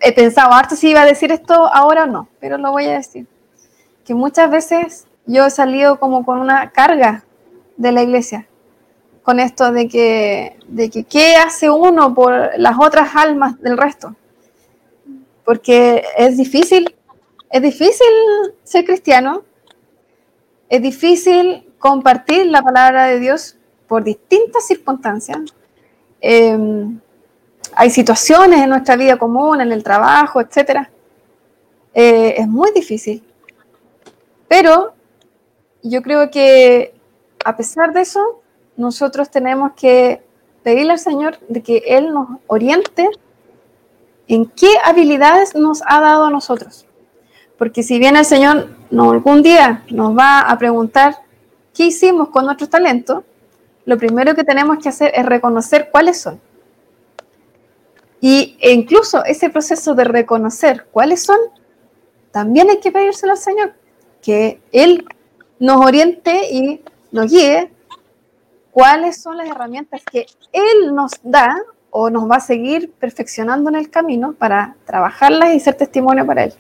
he pensado harto si iba a decir esto ahora o no, pero lo voy a decir. Que muchas veces yo he salido como con una carga de la iglesia, con esto de que, de que qué hace uno por las otras almas del resto. Porque es difícil, es difícil ser cristiano, es difícil compartir la palabra de Dios por distintas circunstancias. Eh, hay situaciones en nuestra vida común, en el trabajo, etc. Eh, es muy difícil. Pero yo creo que a pesar de eso, nosotros tenemos que pedirle al Señor de que Él nos oriente en qué habilidades nos ha dado a nosotros. Porque si bien el Señor no, algún día nos va a preguntar qué hicimos con nuestros talentos, lo primero que tenemos que hacer es reconocer cuáles son. Y e incluso ese proceso de reconocer cuáles son, también hay que pedírselo al Señor, que Él nos oriente y nos guíe cuáles son las herramientas que Él nos da o nos va a seguir perfeccionando en el camino para trabajarlas y ser testimonio para Él.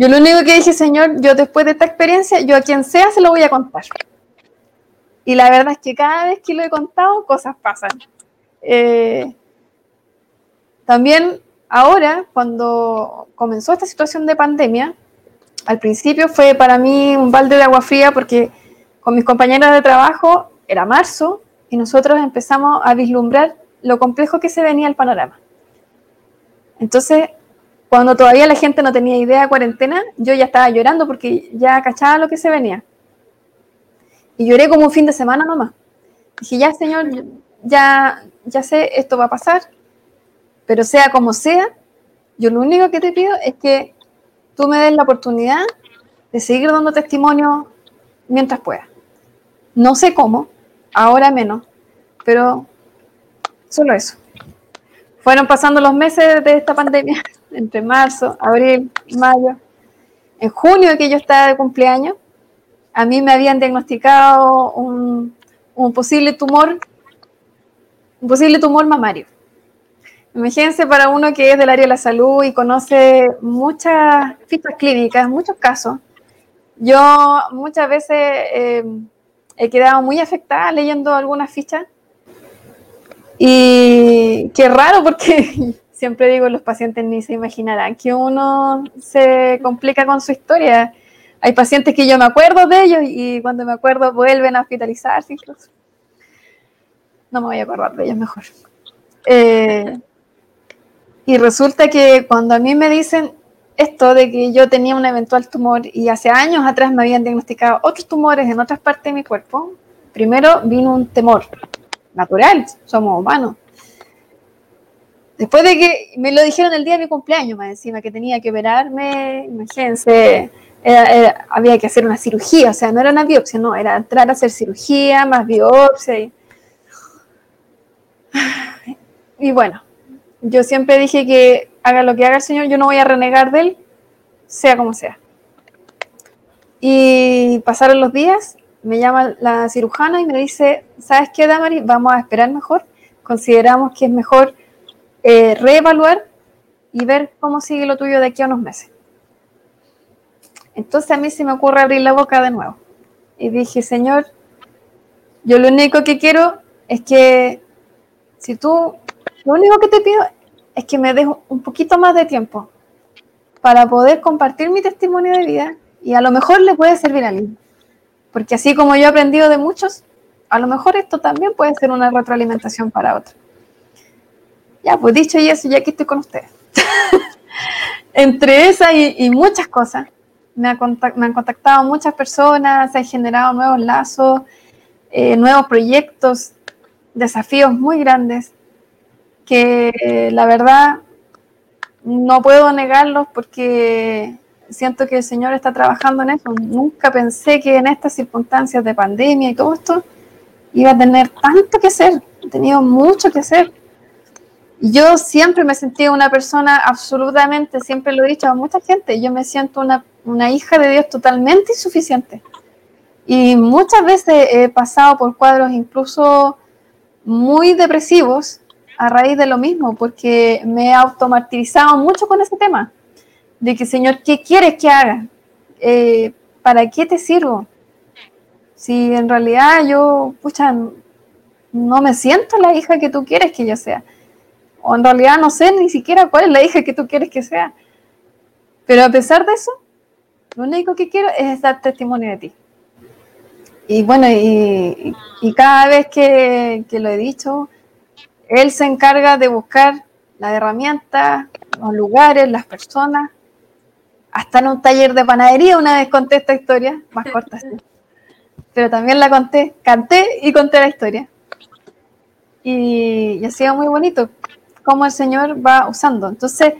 Yo lo único que dije, Señor, yo después de esta experiencia, yo a quien sea se lo voy a contar. Y la verdad es que cada vez que lo he contado, cosas pasan. Eh, también ahora, cuando comenzó esta situación de pandemia, al principio fue para mí un balde de agua fría porque con mis compañeras de trabajo era marzo y nosotros empezamos a vislumbrar lo complejo que se venía el panorama. Entonces, cuando todavía la gente no tenía idea de cuarentena, yo ya estaba llorando porque ya cachaba lo que se venía. Y lloré como un fin de semana nomás. Dije, ya, señor, ya, ya sé, esto va a pasar, pero sea como sea, yo lo único que te pido es que tú me des la oportunidad de seguir dando testimonio mientras pueda. No sé cómo, ahora menos, pero solo eso. Fueron pasando los meses de esta pandemia, entre marzo, abril, mayo. En junio que yo estaba de cumpleaños, a mí me habían diagnosticado un, un posible tumor, un posible tumor mamario. Imagínense para uno que es del área de la salud y conoce muchas fichas clínicas, muchos casos. Yo muchas veces eh, he quedado muy afectada leyendo algunas fichas Y qué raro porque siempre digo, los pacientes ni se imaginarán que uno se complica con su historia. Hay pacientes que yo me acuerdo de ellos y cuando me acuerdo vuelven a hospitalizarse incluso. No me voy a acordar de ellos mejor. Eh, y resulta que cuando a mí me dicen esto de que yo tenía un eventual tumor y hace años atrás me habían diagnosticado otros tumores en otras partes de mi cuerpo, primero vino un temor natural, somos humanos. Después de que me lo dijeron el día de mi cumpleaños, más encima, que tenía que operarme, imagínense, había que hacer una cirugía, o sea, no era una biopsia, no, era entrar a hacer cirugía, más biopsia. Y, y bueno, yo siempre dije que haga lo que haga el Señor, yo no voy a renegar de Él, sea como sea. Y pasaron los días, me llama la cirujana y me dice, ¿sabes qué, Damari? Vamos a esperar mejor. Consideramos que es mejor eh, reevaluar y ver cómo sigue lo tuyo de aquí a unos meses. Entonces a mí se me ocurre abrir la boca de nuevo. Y dije, Señor, yo lo único que quiero es que si tú, lo único que te pido es que me des un poquito más de tiempo para poder compartir mi testimonio de vida y a lo mejor le puede servir a alguien. Porque así como yo he aprendido de muchos, a lo mejor esto también puede ser una retroalimentación para otros. Ya, pues dicho y eso, ya aquí estoy con ustedes. Entre esas y, muchas cosas, me, han contactado muchas personas, se han generado nuevos lazos, eh, nuevos proyectos, desafíos muy grandes, que la verdad no puedo negarlos porque siento que el Señor está trabajando en eso. Nunca pensé que en estas circunstancias de pandemia y todo esto iba a tener tanto que hacer. He tenido mucho que hacer. Yo siempre me sentí una persona absolutamente, siempre lo he dicho a mucha gente, yo me siento una, una hija de Dios totalmente insuficiente. Y muchas veces he pasado por cuadros incluso muy depresivos a raíz de lo mismo, porque me he automartirizado mucho con ese tema, de que Señor, ¿qué quieres que haga? Eh, ¿Para qué te sirvo? Si en realidad yo, pucha, no me siento la hija que tú quieres que yo sea o en realidad no sé ni siquiera cuál es la hija que tú quieres que sea. Pero a pesar de eso, lo único que quiero es dar testimonio de ti. Y bueno, y, cada vez que, lo he dicho, él se encarga de buscar las herramientas, los lugares, las personas. Hasta en un taller de panadería una vez conté esta historia, más corta Pero también la conté, canté y conté la historia. Y, y ha sido muy bonito cómo el Señor va usando. Entonces,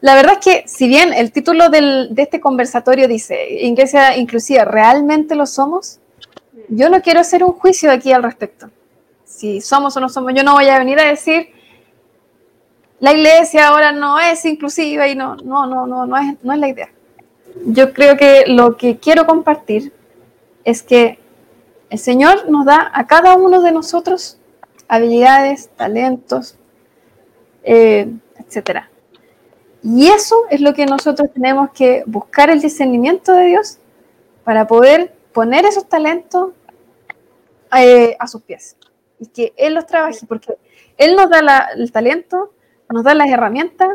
la verdad es que si bien el título de este conversatorio dice Iglesia Inclusiva, ¿realmente lo somos? Yo no quiero hacer un juicio aquí al respecto. Si somos o no somos, yo no voy a venir a decir la iglesia ahora no es inclusiva y no, no, no, no, no es, no es la idea. Yo creo que lo que quiero compartir es que el Señor nos da a cada uno de nosotros habilidades, talentos, eh, etcétera. Y eso es lo que nosotros tenemos que buscar el discernimiento de Dios para poder poner esos talentos eh, a sus pies y que Él los trabaje, porque Él nos da el talento, nos da las herramientas,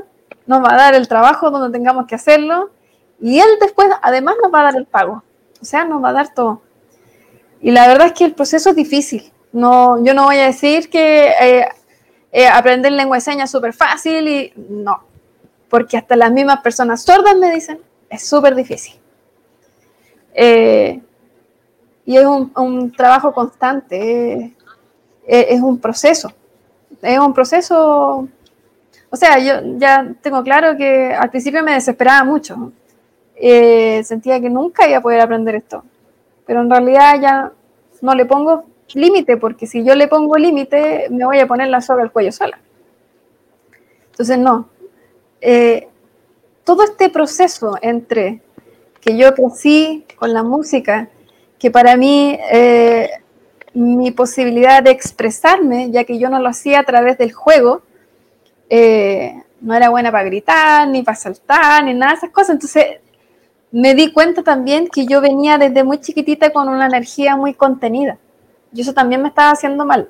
nos va a dar el trabajo donde tengamos que hacerlo y Él después además nos va a dar el pago, o sea, nos va a dar todo. Y la verdad es que el proceso es difícil. No, yo no voy a decir que eh, eh, aprender lengua de señas súper fácil y no, porque hasta las mismas personas sordas me dicen, es súper difícil. Eh, y es un, trabajo constante, eh, es un proceso, es un proceso, o sea, yo ya tengo claro que al principio me desesperaba mucho, sentía que nunca iba a poder aprender esto, pero en realidad ya no le pongo límite, porque si yo le pongo límite, me voy a poner la soga al cuello sola. Entonces, no. Eh, todo este proceso entre que yo crecí con la música, que para mí eh, mi posibilidad de expresarme, ya que yo no lo hacía a través del juego, eh, no era buena para gritar, ni para saltar, ni nada de esas cosas. Entonces, me di cuenta también que yo venía desde muy chiquitita con una energía muy contenida. Y eso también me estaba haciendo mal.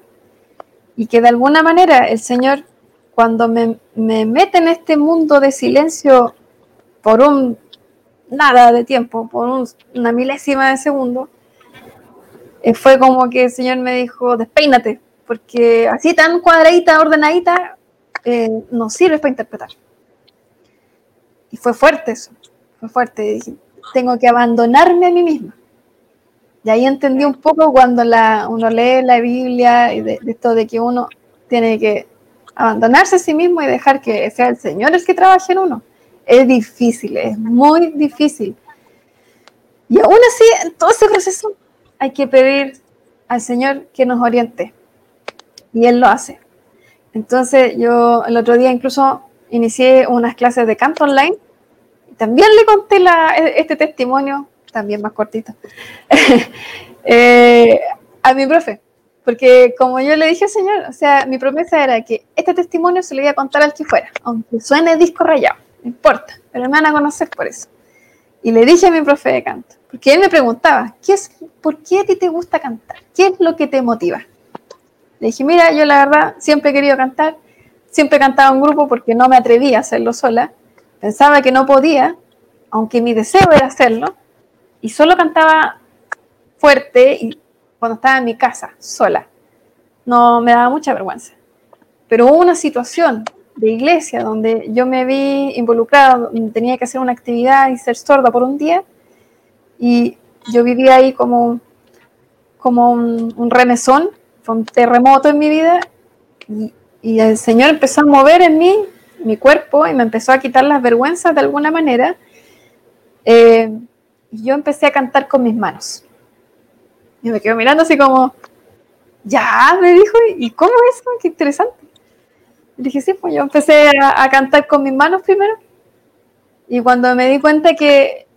y que de alguna manera el Señor, cuando me, mete en este mundo de silencio por un nada de tiempo, por una milésima de segundo, eh, fue como que el Señor me dijo, despeínate, porque así tan cuadradita, ordenadita, eh, no sirve para interpretar. Y fue fuerte eso, fue fuerte. Dije, tengo que abandonarme a mí misma. Y ahí entendí un poco cuando uno lee la Biblia y de, esto de que uno tiene que abandonarse a sí mismo y dejar que sea el Señor el que trabaje en uno. Es difícil, es muy difícil. Y aún así, en todo ese proceso hay que pedir al Señor que nos oriente. Y Él lo hace. Entonces yo el otro día incluso inicié unas clases de canto online. También le conté este testimonio también más cortito, eh, a mi profe. Porque como yo le dije al Señor, o sea, mi promesa era que este testimonio se le iba a contar al que fuera, aunque suene disco rayado, no importa, pero me van a conocer por eso. Y le dije a mi profe de canto, porque él me preguntaba, ¿qué es, ¿por qué a ti te gusta cantar? ¿Qué es lo que te motiva? Le dije, mira, yo la verdad siempre he querido cantar, siempre he cantado en grupo porque no me atrevía a hacerlo sola, pensaba que no podía, aunque mi deseo era hacerlo, y solo cantaba fuerte cuando estaba en mi casa, sola. No me daba mucha vergüenza. Pero hubo una situación de iglesia donde yo me vi involucrada, tenía que hacer una actividad y ser sorda por un día y yo vivía ahí como, como un, remesón, fue un terremoto en mi vida y, el Señor empezó a mover en mí mi cuerpo y me empezó a quitar las vergüenzas de alguna manera. Eh, y yo empecé a cantar con mis manos. Y me quedo mirando así como, ya, me dijo, ¿y cómo es? Qué interesante. Y dije, sí, pues yo empecé a, cantar con mis manos primero. Y cuando me di cuenta que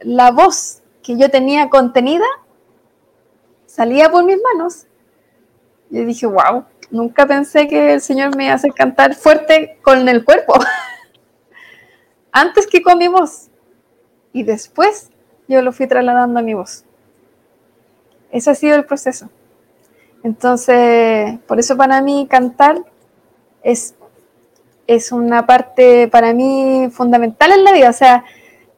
la voz que yo tenía contenida salía por mis manos, yo dije, wow, nunca pensé que el Señor me hacer cantar fuerte con el cuerpo, antes que con mi voz. Y después yo lo fui trasladando a mi voz. Ese ha sido el proceso. Entonces, por eso para mí cantar es, es una parte para mí fundamental en la vida. O sea,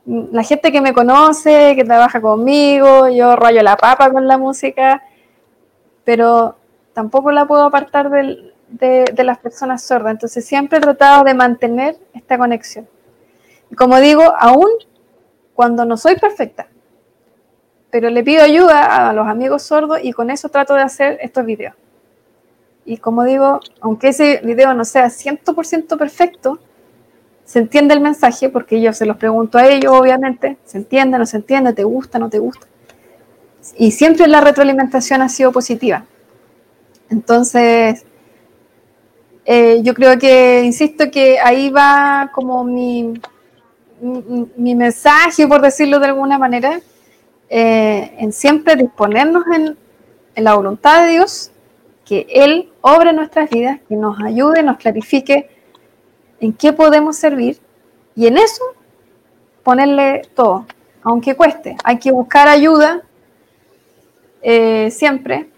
la gente que me conoce, que trabaja conmigo, yo rayo la papa con la música, pero tampoco la puedo apartar de, de, las personas sordas. Entonces siempre he tratado de mantener esta conexión. Como digo, aún cuando no soy perfecta, pero le pido ayuda a los amigos sordos y con eso trato de hacer estos videos. Y como digo, aunque ese video no sea 100% perfecto, se entiende el mensaje porque yo se los pregunto a ellos, obviamente, se entiende, no se entiende, te gusta, no te gusta. Y siempre la retroalimentación ha sido positiva. Entonces, eh, yo creo que, insisto, que ahí va como mi, mi, mensaje, por decirlo de alguna manera, eh, en siempre disponernos en, la voluntad de Dios, que Él obre nuestras vidas, que nos ayude, nos clarifique en qué podemos servir y en eso ponerle todo, aunque cueste. Hay que buscar ayuda eh, siempre,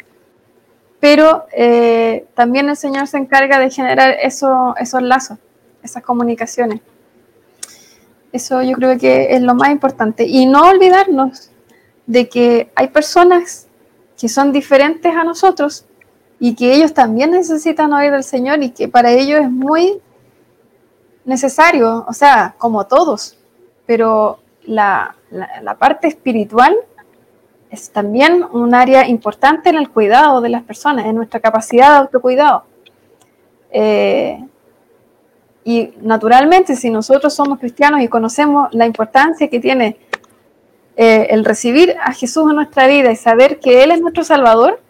pero eh, también el Señor se encarga de generar eso, esos lazos, esas comunicaciones. Eso yo creo que es lo más importante. Y no olvidarnos de que hay personas que son diferentes a nosotros y que ellos también necesitan oír del Señor y que para ellos es muy necesario, o sea, como todos, pero la, parte espiritual es también un área importante en el cuidado de las personas, en nuestra capacidad de autocuidado. Eh, y naturalmente, si nosotros somos cristianos y conocemos la importancia que tiene eh, el recibir a Jesús en nuestra vida y saber que Él es nuestro Salvador,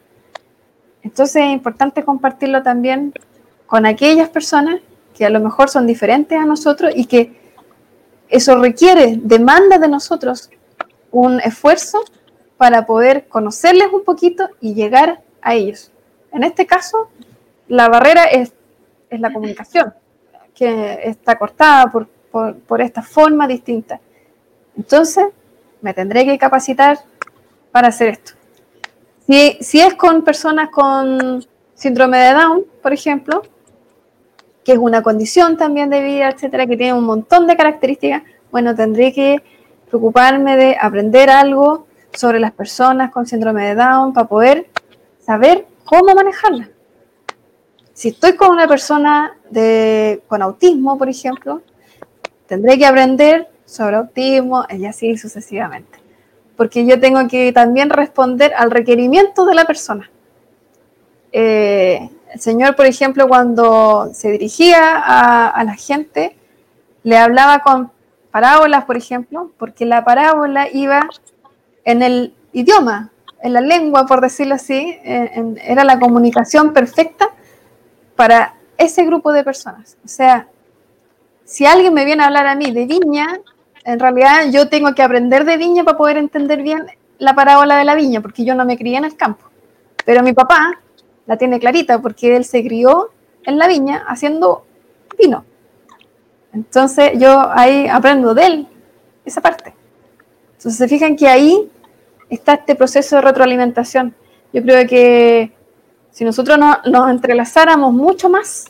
entonces es importante compartirlo también con aquellas personas que a lo mejor son diferentes a nosotros y que eso requiere, demanda de nosotros un esfuerzo para poder conocerles un poquito y llegar a ellos. En este caso, la barrera es, es la comunicación que está cortada por, esta forma distinta. Entonces, me tendré que capacitar para hacer esto. Si, si es con personas con síndrome de Down, por ejemplo, que es una condición también de vida, etcétera, que tiene un montón de características, bueno, tendré que preocuparme de aprender algo sobre las personas con síndrome de Down para poder saber cómo manejarla. Si estoy con una persona de, con autismo, por ejemplo, tendré que aprender sobre autismo y así sucesivamente. Porque yo tengo que también responder al requerimiento de la persona. Eh, el Señor, por ejemplo, cuando se dirigía a, la gente, le hablaba con parábolas, por ejemplo, porque la parábola iba en el idioma, en la lengua, por decirlo así, era la comunicación perfecta para ese grupo de personas. O sea, si alguien me viene a hablar a mí de viña, en realidad yo tengo que aprender de viña para poder entender bien la parábola de la viña, porque yo no me crié en el campo. Pero mi papá la tiene clarita, porque él se crió en la viña haciendo vino. Entonces yo ahí aprendo de él esa parte. Entonces se fijan que ahí está este proceso de retroalimentación. Yo creo que si nosotros nos entrelazáramos mucho más,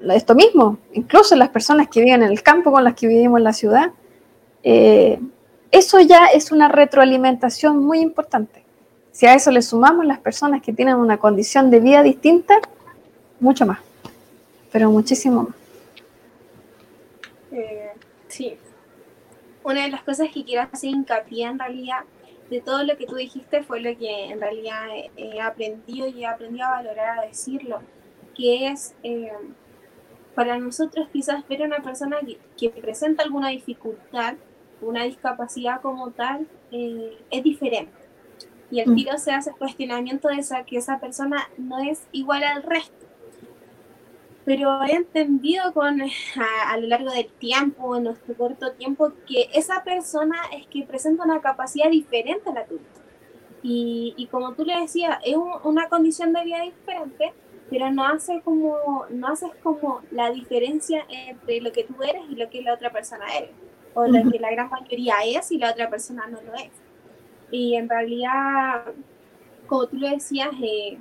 esto mismo, incluso las personas que viven en el campo con las que vivimos en la ciudad, eh, eso ya es una retroalimentación muy importante. Si a eso le sumamos las personas que tienen una condición de vida distinta, mucho más, pero muchísimo más. Eh, sí. Una de las cosas que quiero hacer hincapié en realidad de todo lo que tú dijiste fue lo que en realidad he aprendido y he aprendido a valorar a decirlo, que es eh, para nosotros quizás ver a una persona que, presenta alguna dificultad, una discapacidad como tal, eh, es diferente. Y el mm. tiro se hace el cuestionamiento de esa, que esa persona no es igual al resto. Pero he entendido con, a, lo largo del tiempo, en nuestro corto tiempo, que esa persona es que presenta una capacidad diferente a la tuya. Y, y como tú le decías, es una condición de vida diferente, pero no hace como no haces como la diferencia entre lo que tú eres y lo que la otra persona eres o lo que la gran mayoría es y la otra persona no lo es y en realidad como tú lo decías eh,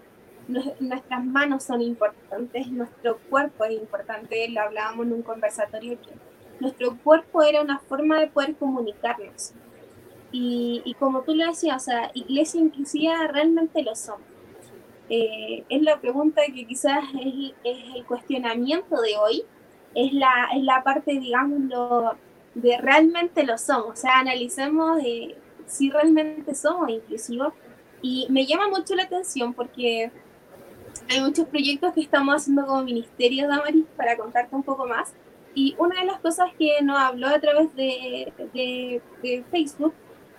nuestras manos son importantes nuestro cuerpo es importante lo hablábamos en un conversatorio que nuestro cuerpo era una forma de poder comunicarnos. Y, y como tú lo decías o sea iglesia inclusiva realmente lo somos eh, es la pregunta que quizás es, el cuestionamiento de hoy, es la, es la parte, digamos, de realmente lo somos, o sea, analicemos si realmente somos inclusivos. Y me llama mucho la atención porque hay muchos proyectos que estamos haciendo como Ministerio de Amaris para contarte un poco más. Y una de las cosas que nos habló a través de, de, Facebook,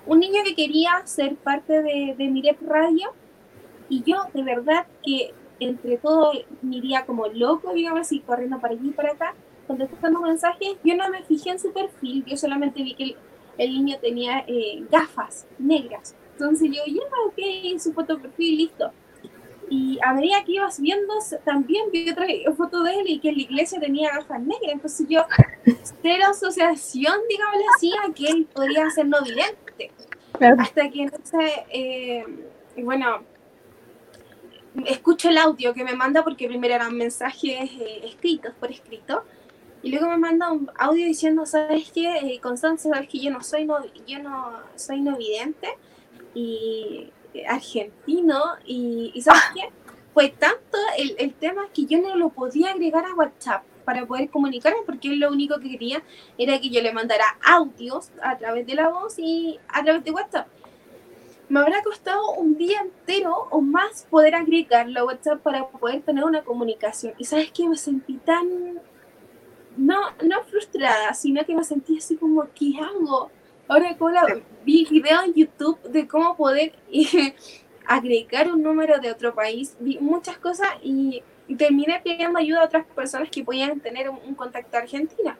un niño que quería ser parte de, de Mirep Radio, y yo, de verdad, que entre todo mi día como loco, digamos así, corriendo para allí y para acá, contestando mensajes, yo no me fijé en su perfil, yo solamente vi que el, niño tenía eh, gafas negras. Entonces yo, ya, ok, su foto de perfil, listo. Y a medida que ibas viendo, también vi otra foto de él y que en la iglesia tenía gafas negras. Entonces yo, cero asociación, digamos así, a que él podría ser no vidente. Hasta que entonces, eh, bueno, escucho el audio que me manda porque primero eran mensajes eh, escritos por escrito y luego me manda un audio diciendo sabes qué eh, Constanza sabes que yo no soy no yo no soy no vidente y argentino y, sabes qué fue tanto el, el tema que yo no lo podía agregar a WhatsApp para poder comunicarme porque él lo único que quería era que yo le mandara audios a través de la voz y a través de WhatsApp me habrá costado un día entero o más poder agregarlo a WhatsApp para poder tener una comunicación. Y sabes que me sentí tan, no, no frustrada, sino que me sentí así como, ¿qué hago? Ahora como la, vi videos en YouTube de cómo poder agregar un número de otro país, vi muchas cosas y, terminé pidiendo ayuda a otras personas que podían tener un, un contacto a Argentina.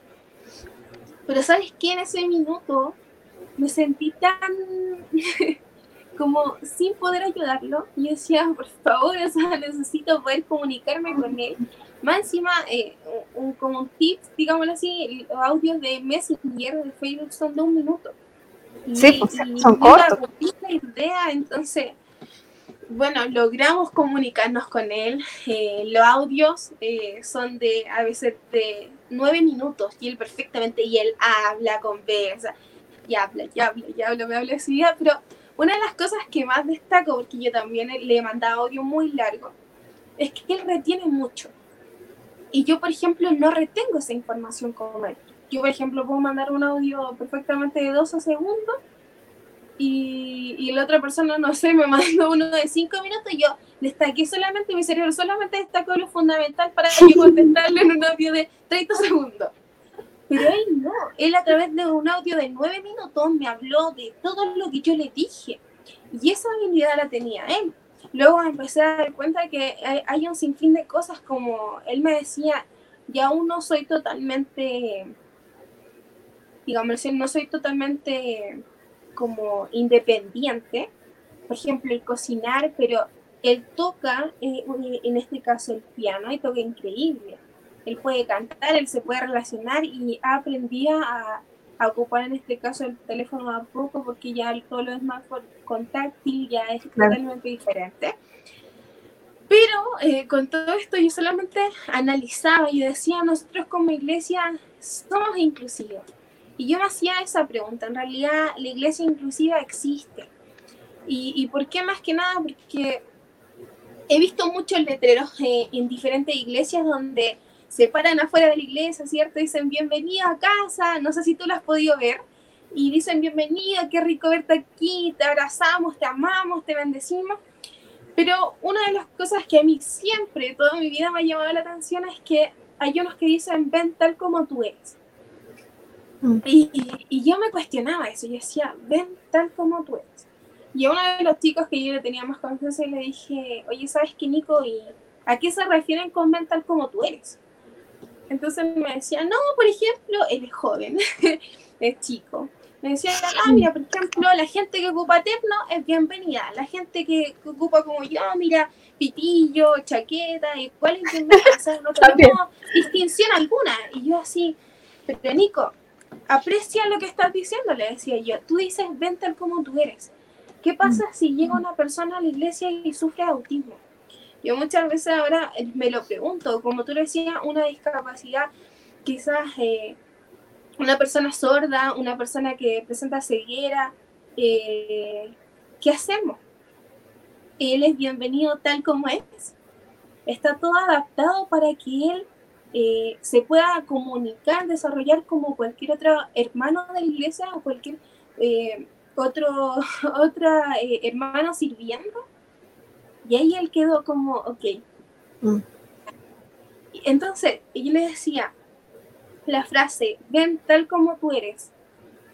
Pero sabes que en ese minuto me sentí tan como sin poder ayudarlo. Y yo decía, por favor, o sea, necesito poder comunicarme con él. Más encima, eh, un, como un tip, digámoslo así, los audios de Messenger de Facebook son de un minuto. sí, pues, son cortos. idea, entonces bueno, logramos comunicarnos con él. Eh, los audios eh, son de a veces de nueve minutos y él perfectamente, y él habla, conversa, y habla, y habla, y habla, me habla así, pero una de las cosas que más destaco, porque yo también le he mandado audio muy largo, es que él retiene mucho. Y yo, por ejemplo, no retengo esa información como él. Yo, por ejemplo, puedo mandar un audio perfectamente de 12 segundos y, y, la otra persona, no sé, me mandó uno de 5 minutos y yo destaqué solamente, mi cerebro solamente destacó lo fundamental para yo contestarle en un audio de 30 segundos. Pero él no, él a través de un audio de 9 minutos me habló de todo lo que yo le dije. Y esa habilidad la tenía él. Luego empecé a dar cuenta que hay un sinfín de cosas como él me decía, y aún no soy totalmente, digamos, no soy totalmente como independiente, por ejemplo, el cocinar, pero él toca, eh, en este caso, el piano y toca increíble. Él puede cantar, él se puede relacionar y ha aprendido a, ocupar en este caso el teléfono a poco porque ya todo lo demás con táctil ya es totalmente diferente. Pero eh, con todo esto yo solamente analizaba y decía, nosotros como iglesia somos inclusivos. Y yo me hacía esa pregunta, en realidad la iglesia inclusiva existe. ¿Y, y por qué más que nada? Porque he visto muchos letreros eh, en diferentes iglesias donde se paran afuera de la iglesia, ¿cierto? Dicen bienvenida a casa, no sé si tú lo has podido ver, y dicen bienvenida, qué rico verte aquí, te abrazamos, te amamos, te bendecimos. Pero una de las cosas que a mí siempre, toda mi vida me ha llamado la atención es que hay unos que dicen ven tal como tú eres. Mm. Y, y, yo me cuestionaba eso, yo decía, ven tal como tú eres. Y a uno de los chicos que yo le tenía más confianza le dije, oye, ¿sabes qué, Nico? ¿Y a qué se refieren con ven tal como tú eres? Entonces me decía, no, por ejemplo, él es joven, es chico. Me decía, ah, mira, por ejemplo, la gente que ocupa terno es bienvenida. La gente que, ocupa como yo, mira, pitillo, chaqueta, y cuál es bienvenida. O sea, no tenemos distinción alguna. Y yo así, pero Nico, aprecia lo que estás diciendo, le decía yo. Tú dices, ven tal como tú eres. ¿Qué pasa mm. si llega una persona a la iglesia y sufre autismo? Yo muchas veces ahora me lo pregunto, como tú decías, una discapacidad, quizás eh, una persona sorda, una persona que presenta ceguera, eh, ¿qué hacemos? Él es bienvenido tal como es. Está todo adaptado para que él eh, se pueda comunicar, desarrollar como cualquier otro hermano de la iglesia o cualquier eh, otro otra, eh, hermano sirviendo. Y ahí él quedó como, ok. Mm. Entonces, yo le decía, la frase, ven tal como tú eres,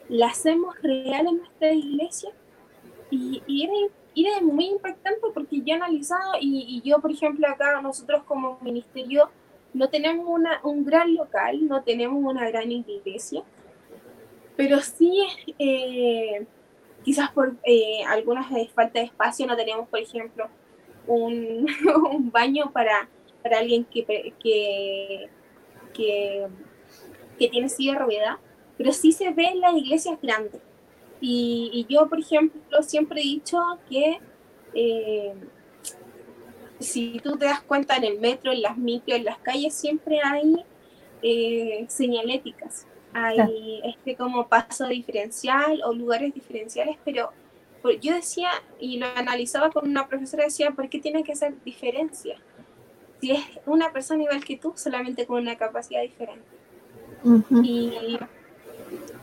la hacemos real en nuestra iglesia. Y, y era, muy impactante porque yo he analizado, y, y yo, por ejemplo, acá nosotros como ministerio, no tenemos una, un gran local, no tenemos una gran iglesia, pero sí, eh, quizás por eh, algunas falta de espacio, no tenemos, por ejemplo, un, baño para, para alguien que, que, que, tiene silla de rueda, pero sí se ve en las iglesias grandes. Y, yo, por ejemplo, siempre he dicho que eh, si tú te das cuenta en el metro, en las micro, en las calles, siempre hay eh, señaléticas. Hay este como paso diferencial o lugares diferenciales, pero yo decía, y lo analizaba con una profesora, decía, ¿por qué tiene que ser diferencia? Si es una persona igual que tú, solamente con una capacidad diferente. Y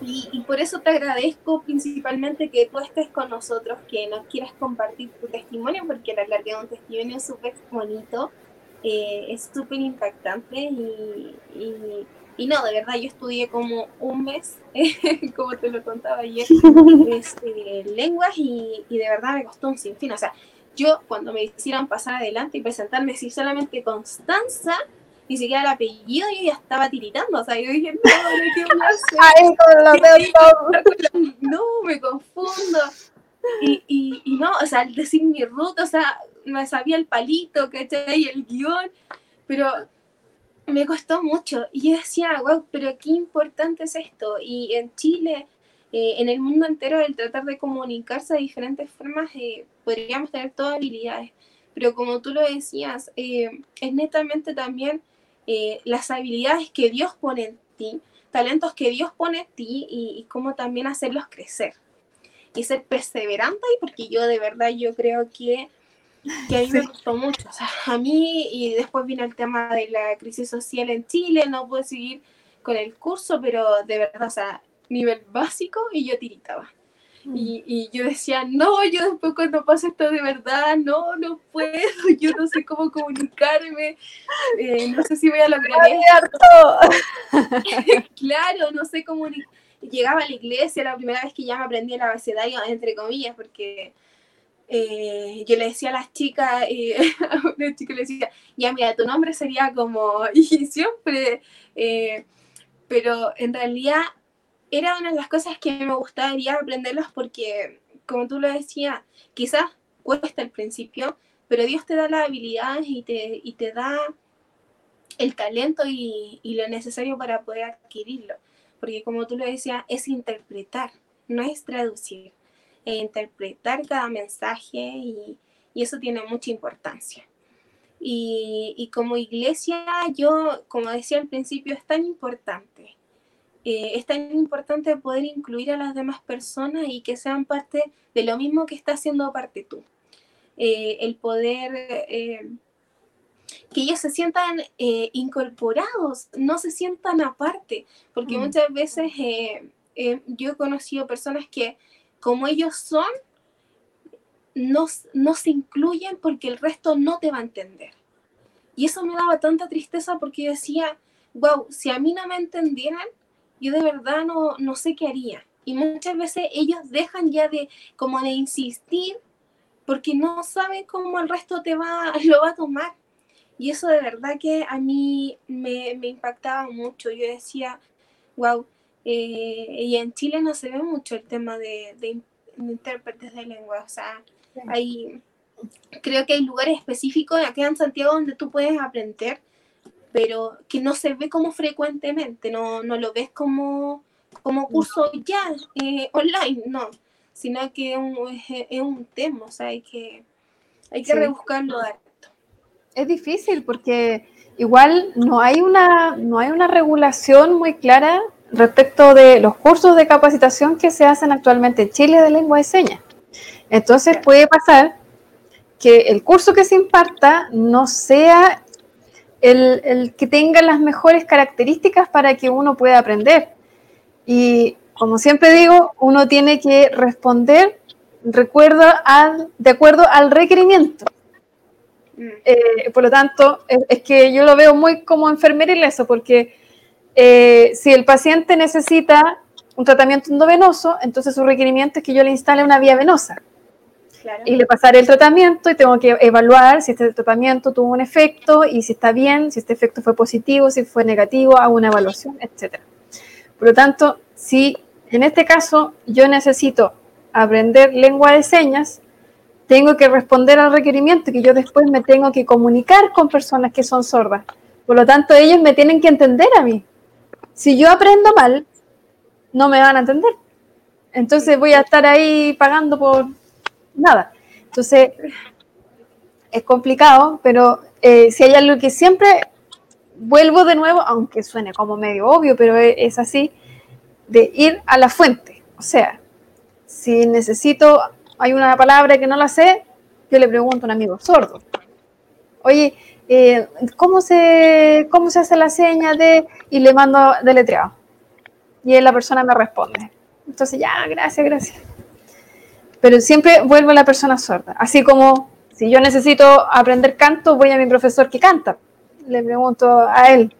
y, por eso te agradezco principalmente que tú estés con nosotros, que nos quieras compartir tu testimonio, porque la verdad es un testimonio súper bonito, eh, es súper impactante y, y, no, de verdad yo estudié como un mes, como te lo contaba ayer, este, lenguas y, y de verdad me costó un sinfín. O sea, yo cuando me hicieron pasar adelante y presentarme si solamente Constanza, ni siquiera el apellido, yo ya estaba tiritando, o sea, yo dije, no, ¿qué voy a hacer? no, me confundo. Y, y, y, no, o sea, al decir mi ruta, o sea, me sabía el palito, ¿cachai? Y el guion, pero me costó mucho. Y yo decía, wow, pero qué importante es esto. Y en Chile, eh, en el mundo entero el tratar de comunicarse de diferentes formas eh, podríamos tener todas habilidades, pero como tú lo decías, eh, es netamente también las habilidades que Dios pone en ti, talentos que Dios pone en ti y, cómo también hacerlos crecer y ser perseverante porque yo de verdad yo creo que, que a mí me gustó mucho, o sea, a mí y después vino el tema de la crisis social en Chile, no pude seguir con el curso, pero de verdad, o sea, nivel básico y yo tiritaba. Mm. Y, y, yo decía, no, yo después cuando pase esto de verdad, no, no puedo, yo no sé cómo comunicarme, eh, no sé si voy a lograr esto. claro, no sé cómo... Llegaba a la iglesia la primera vez que ya me aprendí el abecedario, entre comillas, porque eh, yo le decía a las chicas, eh, a una chica le decía, ya mira, tu nombre sería como, y siempre, eh, pero en realidad era una de las cosas que me gustaría aprenderlas porque, como tú lo decías, quizás cuesta al principio, pero Dios te da las habilidades y te, y te da el talento y, lo necesario para poder adquirirlo. Porque como tú lo decías, es interpretar, no es traducir. E interpretar cada mensaje y, eso tiene mucha importancia. Y, y, como iglesia, yo, como decía al principio, es tan importante eh, es tan importante poder incluir a las demás personas y que sean parte de lo mismo que está haciendo parte tú. Eh, el poder, eh, que ellos se sientan incorporados, no se sientan aparte, porque mm. muchas veces yo he conocido personas que como ellos son, no, no se incluyen porque el resto no te va a entender. Y eso me daba tanta tristeza porque yo decía, wow, si a mí no me entendieran, yo de verdad no, no sé qué haría. Y muchas veces ellos dejan ya de como de insistir porque no saben cómo el resto te va, lo va a tomar. Y eso de verdad que a mí me, me impactaba mucho. Yo decía, wow, eh, y en Chile no se ve mucho el tema de, de, intérpretes de lengua. O sea, hay, creo que hay lugares específicos aquí en Santiago donde tú puedes aprender pero que no se ve como frecuentemente, no, no lo ves como, como curso ya eh, online, no, sino que es un, tema, o sea, hay que, hay que rebuscarlo Es difícil porque igual no hay, una, no hay una regulación muy clara respecto de los cursos de capacitación que se hacen actualmente en Chile de lengua de señas. Entonces puede pasar que el curso que se imparta no sea el, que tenga las mejores características para que uno pueda aprender. Y como siempre digo, uno tiene que responder recuerdo al, de acuerdo al requerimiento. Mm. Eh, por lo tanto, es, que yo lo veo muy como enfermera eso, porque eh, si el paciente necesita un tratamiento endovenoso, entonces su requerimiento es que yo le instale una vía venosa. Y le pasaré el tratamiento y tengo que evaluar si este tratamiento tuvo un efecto y si está bien, si este efecto fue positivo, si fue negativo, hago una evaluación, etc. Por lo tanto, si en este caso yo necesito aprender lengua de señas, tengo que responder al requerimiento que yo después me tengo que comunicar con personas que son sordas. Por lo tanto, ellos me tienen que entender a mí. Si yo aprendo mal, no me van a entender. Entonces voy a estar ahí pagando por, nada. Entonces, es complicado, pero eh, si hay algo que siempre vuelvo de nuevo, aunque suene como medio obvio, pero e, es, así, de ir a la fuente. O sea, si necesito, hay una palabra que no la sé, yo le pregunto a un amigo sordo. Oye, eh, ¿cómo, se, ¿cómo se hace la seña de...? Y le mando deletreado. Y la persona me responde. Entonces, ya, gracias, gracias pero siempre vuelvo a la persona sorda. Así como si yo necesito aprender canto, voy a mi profesor que canta. Le pregunto a él.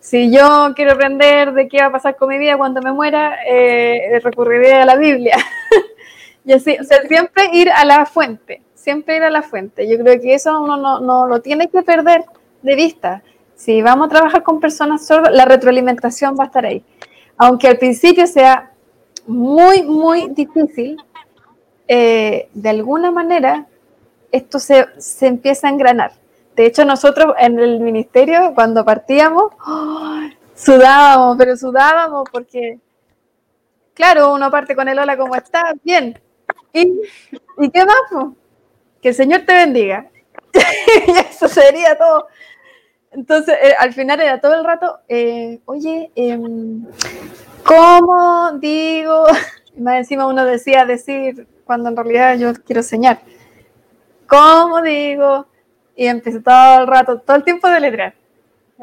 Si yo quiero aprender de qué va a pasar con mi vida cuando me muera, eh, recurriré a la Biblia. y así, o sea, siempre ir a la fuente, siempre ir a la fuente. Yo creo que eso uno no, no lo tiene que perder de vista. Si vamos a trabajar con personas sordas, la retroalimentación va a estar ahí. Aunque al principio sea muy, muy difícil, eh, de alguna manera esto se, empieza a engranar. De hecho, nosotros en el ministerio, cuando partíamos, sudábamos, pero sudábamos porque claro, uno parte con el hola, ¿cómo estás? Bien. ¿Y, ¿y qué más? Que el Señor te bendiga. y eso sería todo. Entonces, eh, al final era todo el rato, eh, oye, em, ¿cómo digo? más encima uno decía decir cuando en realidad yo quiero enseñar. ¿Cómo digo? Y empecé todo el rato, todo el tiempo de letrar.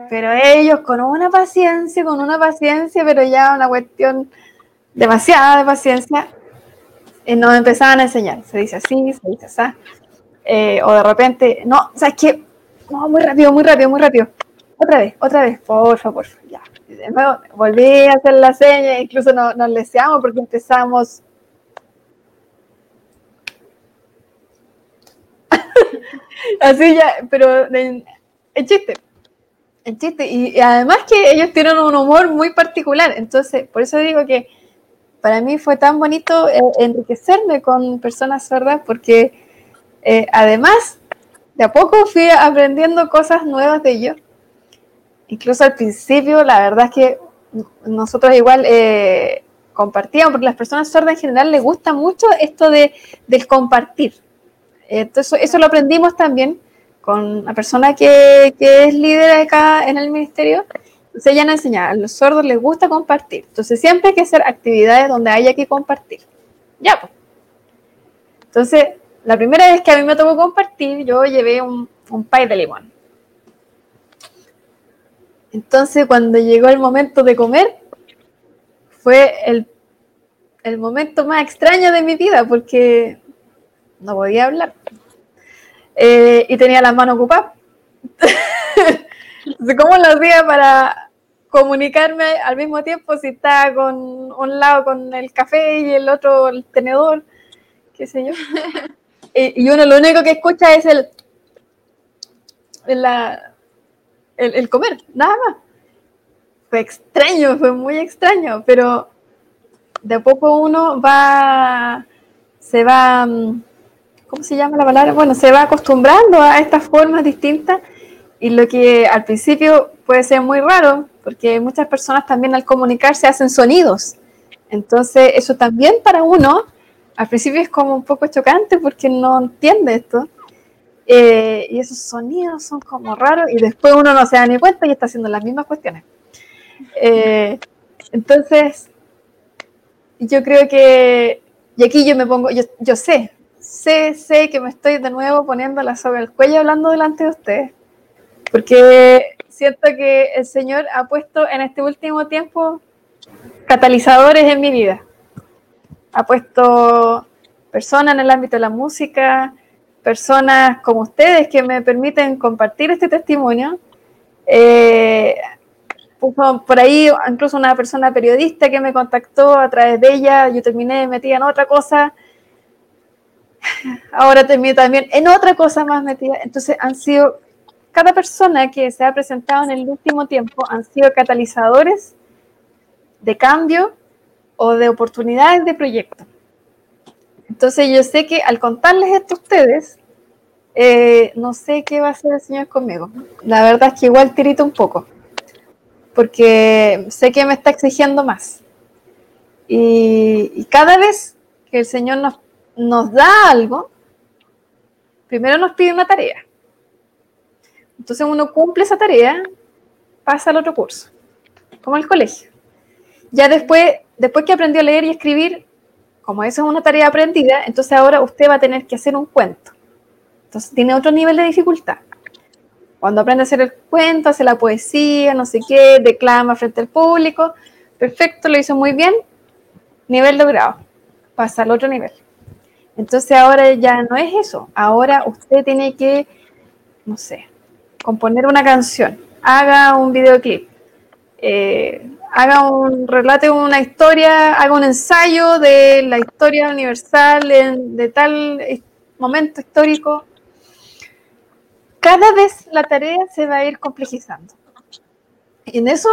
Pero ellos con una paciencia, con una paciencia, pero ya una cuestión demasiada de paciencia, eh, nos empezaban a enseñar. Se dice así, se dice así. Eh, o de repente, no, ¿sabes qué? No, muy rápido, muy rápido, muy rápido. Otra vez, otra vez, por favor, ya. de nuevo, volví a hacer la seña, incluso nos, nos deseamos porque empezamos. Así ya, pero en, chiste, en chiste. Y, además que ellos tienen un humor muy particular. Entonces, por eso digo que para mí fue tan bonito eh, enriquecerme con personas sordas porque eh, además de a poco fui aprendiendo cosas nuevas de ellos. Incluso al principio, la verdad es que nosotros igual eh, compartíamos, porque las personas sordas en general les gusta mucho esto de, del compartir. Entonces, eso lo aprendimos también con la persona que, que es líder acá en el ministerio. Entonces ella nos enseña, a los sordos les gusta compartir. Entonces siempre hay que hacer actividades donde haya que compartir. Ya, pues. Entonces, la primera vez que a mí me tocó compartir, yo llevé un, un pay de limón. Entonces, cuando llegó el momento de comer, fue el, el momento más extraño de mi vida porque no podía hablar. Eh, y tenía las manos ocupadas. ¿Cómo lo hacía para comunicarme al mismo tiempo si estaba con un lado con el café y el otro el tenedor? ¿Qué sé yo? y, uno lo único que escucha es el, el, comer, nada más. Fue extraño, fue muy extraño, pero de poco uno va, se va, mm, ¿cómo se llama la palabra? Bueno, se va acostumbrando a estas formas distintas y lo que al principio puede ser muy raro, porque muchas personas también al comunicarse hacen sonidos. Entonces, eso también para uno al principio es como un poco chocante porque no entiende esto. Eh, y esos sonidos son como raros y después uno no se da ni cuenta y está haciendo las mismas cuestiones. Eh, entonces, yo creo que, y aquí yo me pongo, yo, yo sé, sé, sé que me estoy de nuevo poniendo la soga al cuello hablando delante de ustedes, porque siento que el Señor ha puesto en este último tiempo catalizadores en mi vida ha puesto personas en el ámbito de la música, personas como ustedes que me permiten compartir este testimonio. Eh, por ahí incluso una persona periodista que me contactó a través de ella, yo terminé metida en otra cosa, ahora terminé también en otra cosa más metida. Entonces han sido, cada persona que se ha presentado en el último tiempo han sido catalizadores de cambio o de oportunidades de proyecto. Entonces yo sé que al contarles esto a ustedes, eh, no sé qué va a hacer el Señor conmigo. La verdad es que igual tirito un poco, porque sé que me está exigiendo más. Y, cada vez que el Señor nos, nos da algo, primero nos pide una tarea. Entonces uno cumple esa tarea, pasa al otro curso, como el colegio. Ya después después que aprendió a leer y escribir, como eso es una tarea aprendida, entonces ahora usted va a tener que hacer un cuento. Entonces tiene otro nivel de dificultad. Cuando aprende a hacer el cuento, hace la poesía, no sé qué, declama frente al público, perfecto, lo hizo muy bien, nivel logrado, pasa al otro nivel. Entonces ahora ya no es eso, ahora usted tiene que, no sé, componer una canción, haga un videoclip, eh, haga un relate una historia, haga un ensayo de la historia universal de tal momento histórico. Cada vez la tarea se va a ir complejizando. Y en eso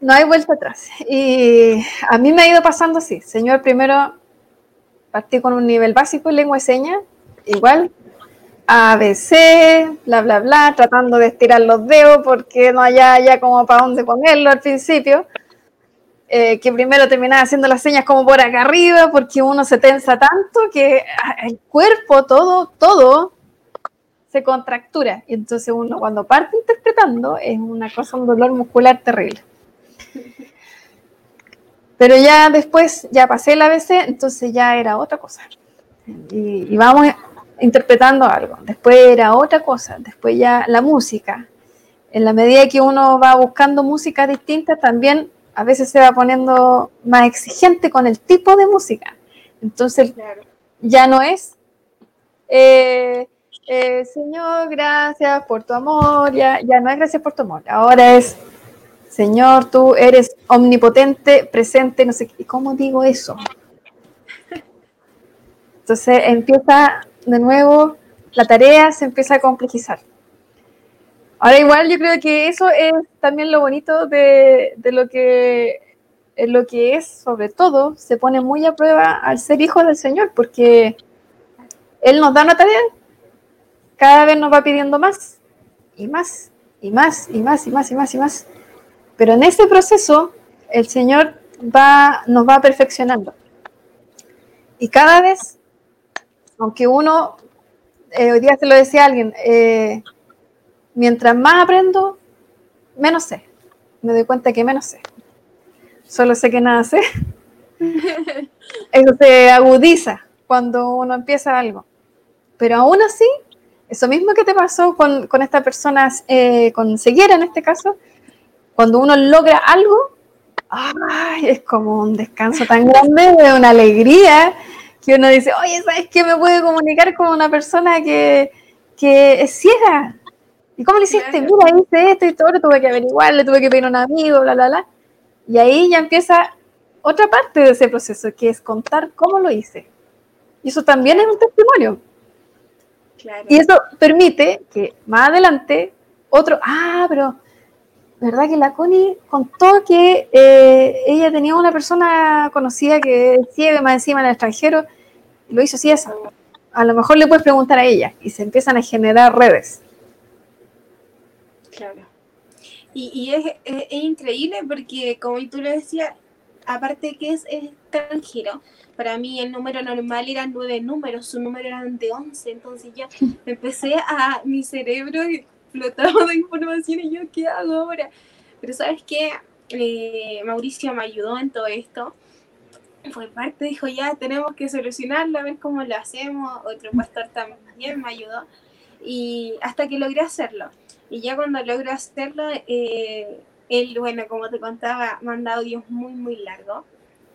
no hay vuelta atrás. Y a mí me ha ido pasando así. Señor, primero partí con un nivel básico en lengua de señas, igual, ABC, bla, bla, bla, tratando de estirar los dedos porque no haya ya como para dónde ponerlo al principio. eh, que primero terminaba haciendo las señas como por acá arriba, porque uno se tensa tanto que ah, el cuerpo, todo, todo se contractura. Y entonces uno cuando parte interpretando es una cosa, un dolor muscular terrible. Pero ya después, ya pasé el ABC, entonces ya era otra cosa. Y, y vamos interpretando algo. Después era otra cosa. Después ya la música. En la medida que uno va buscando música distinta, también a veces se va poniendo más exigente con el tipo de música. Entonces, ya no es, eh, eh, Señor, gracias por tu amor, ya, ya no es gracias por tu amor, ahora es, Señor, tú eres omnipotente, presente, no sé, ¿y cómo digo eso? Entonces empieza de nuevo, la tarea se empieza a complejizar. Ahora igual yo creo que eso es también lo bonito de, lo que lo que es, sobre todo, se pone muy a prueba al ser hijo del Señor, porque Él nos da una tarea, cada vez nos va pidiendo más, y más, y más, y más, y más, y más, y más. Pero en ese proceso, el Señor va, nos va perfeccionando. Y cada vez, aunque uno, eh, hoy día se lo decía alguien, eh, mientras más aprendo, menos sé. Me doy cuenta que menos sé. Solo sé que nada sé. Eso se agudiza cuando uno empieza algo. Pero aún así, eso mismo que te pasó con, con esta persona, eh, con en este caso, cuando uno logra algo, es como un descanso tan grande, de una alegría, que uno dice, oye, ¿sabes qué? Me puede comunicar con una persona que, que es ciega, ¿Y cómo lo hiciste? Mira, hice esto y todo, tuve que averiguar, le tuve que pedir a un amigo, bla, bla, bla. Y ahí ya empieza otra parte de ese proceso, que es contar cómo lo hice. Y eso también es un testimonio. Y eso permite que más adelante otro, ah, pero ¿verdad que la Connie contó que eh, ella tenía una persona conocida que es ciega más encima en el extranjero? Y lo hizo así eso. A lo mejor le puedes preguntar a ella y se empiezan a generar redes. Claro. Y, es, increíble porque, como tú lo decías, aparte que es extranjero, para mí el número normal eran nueve números, su número eran de once, entonces ya empecé a, mi cerebro explotaba de información y yo, ¿qué hago ahora? Pero sabes qué, eh, Mauricio me ayudó en todo esto, fue parte, dijo, ya tenemos que solucionarlo, a ver cómo lo hacemos, otro pastor también me ayudó, y hasta que logré hacerlo. Y ya cuando logro hacerlo, eh, él, bueno, como te contaba, manda audios muy, muy largos.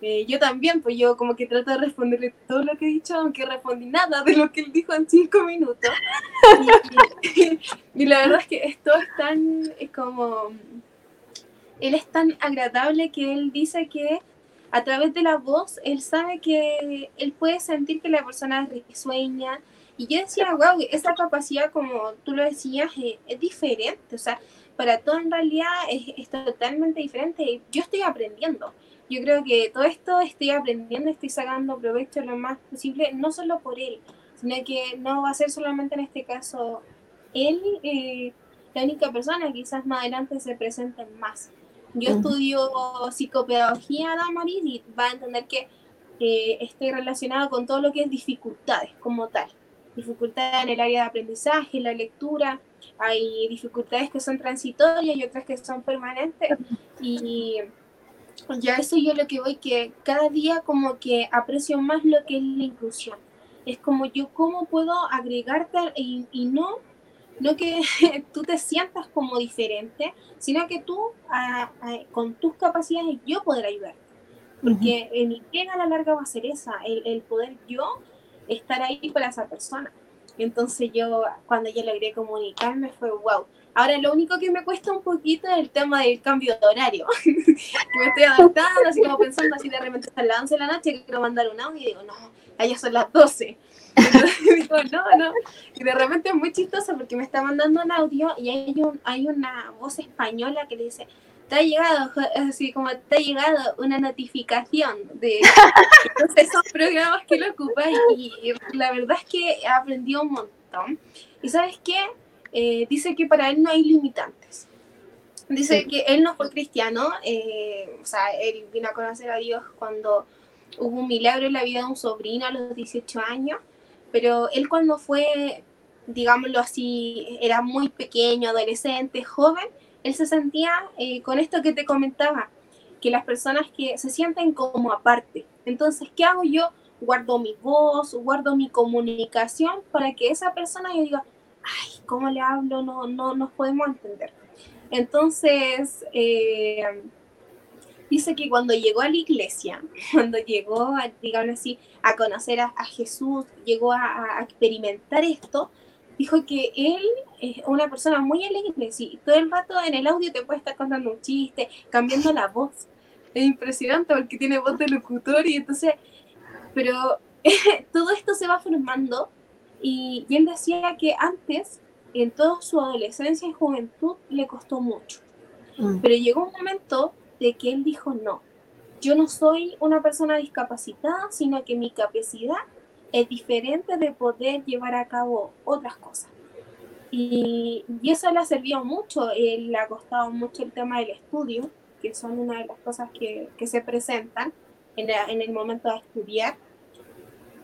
Eh, yo también, pues yo como que trato de responderle todo lo que he dicho, aunque respondí nada de lo que él dijo en cinco minutos. Y, la verdad es que esto es tan, es como, él es tan agradable que él dice que a través de la voz, él sabe que él puede sentir que la persona risueña, y yo decía, wow, esa capacidad, como tú lo decías, eh, es, diferente. O sea, para todo en realidad es, totalmente diferente. Yo estoy aprendiendo. Yo creo que todo esto estoy aprendiendo, estoy sacando provecho lo más posible, no solo por él, sino que no va a ser solamente en este caso él eh, la única persona, quizás más adelante se presenten más. Yo estudio psicopedagogía, Damaris, y va a entender que eh, estoy relacionado con todo lo que es dificultades como tal dificultades en el área de aprendizaje, en la lectura, hay dificultades que son transitorias y otras que son permanentes. Y ya eso yo lo que voy, que cada día como que aprecio más lo que es la inclusión. Es como yo cómo puedo agregarte y, y no, no que tú te sientas como diferente, sino que tú con tus capacidades yo poder ayudarte. Porque en mi pega a la larga va a ser esa, el, el poder yo estar ahí para esa persona. Entonces yo, cuando yo logré comunicarme, fue wow. Ahora lo único que me cuesta un poquito es el tema del cambio de horario. me estoy adaptando, así como pensando así de repente a las 11 de la noche, quiero mandar un audio y digo, no, allá son las 12. digo, no, no. Y de repente es muy chistoso porque me está mandando un audio y hay, un, hay una voz española que le dice, te ha llegado, así como te ha llegado una notificación de esos programas que lo ocupa y, la verdad es que aprendió un montón. Y sabes qué? Eh, dice que para él no hay limitantes. Dice que él no fue cristiano, eh, o sea, él vino a conocer a Dios cuando hubo un milagro en la vida de un sobrino a los 18 años, pero él cuando fue, digámoslo así, era muy pequeño, adolescente, joven, él se sentía eh, con esto que te comentaba, que las personas que se sienten como aparte. Entonces, ¿qué hago yo? Guardo mi voz, guardo mi comunicación para que esa persona yo diga, ay, ¿cómo le hablo? No, no nos podemos entender. Entonces, eh, dice que cuando llegó a la iglesia, cuando llegó, a, digamos así, a conocer a, Jesús, llegó a, experimentar esto, dijo que él es una persona muy alegre, y todo el rato en el audio te puede estar contando un chiste, cambiando la voz. Es impresionante porque tiene voz de locutor y entonces, pero todo esto se va formando y, y él decía que antes en toda su adolescencia y juventud le costó mucho. Mm. Pero llegó un momento de que él dijo, no, yo no soy una persona discapacitada, sino que mi capacidad es diferente de poder llevar a cabo otras cosas. Y, y eso le ha servido mucho, él le ha costado mucho el tema del estudio, que son una de las cosas que, que se presentan en, en el momento de estudiar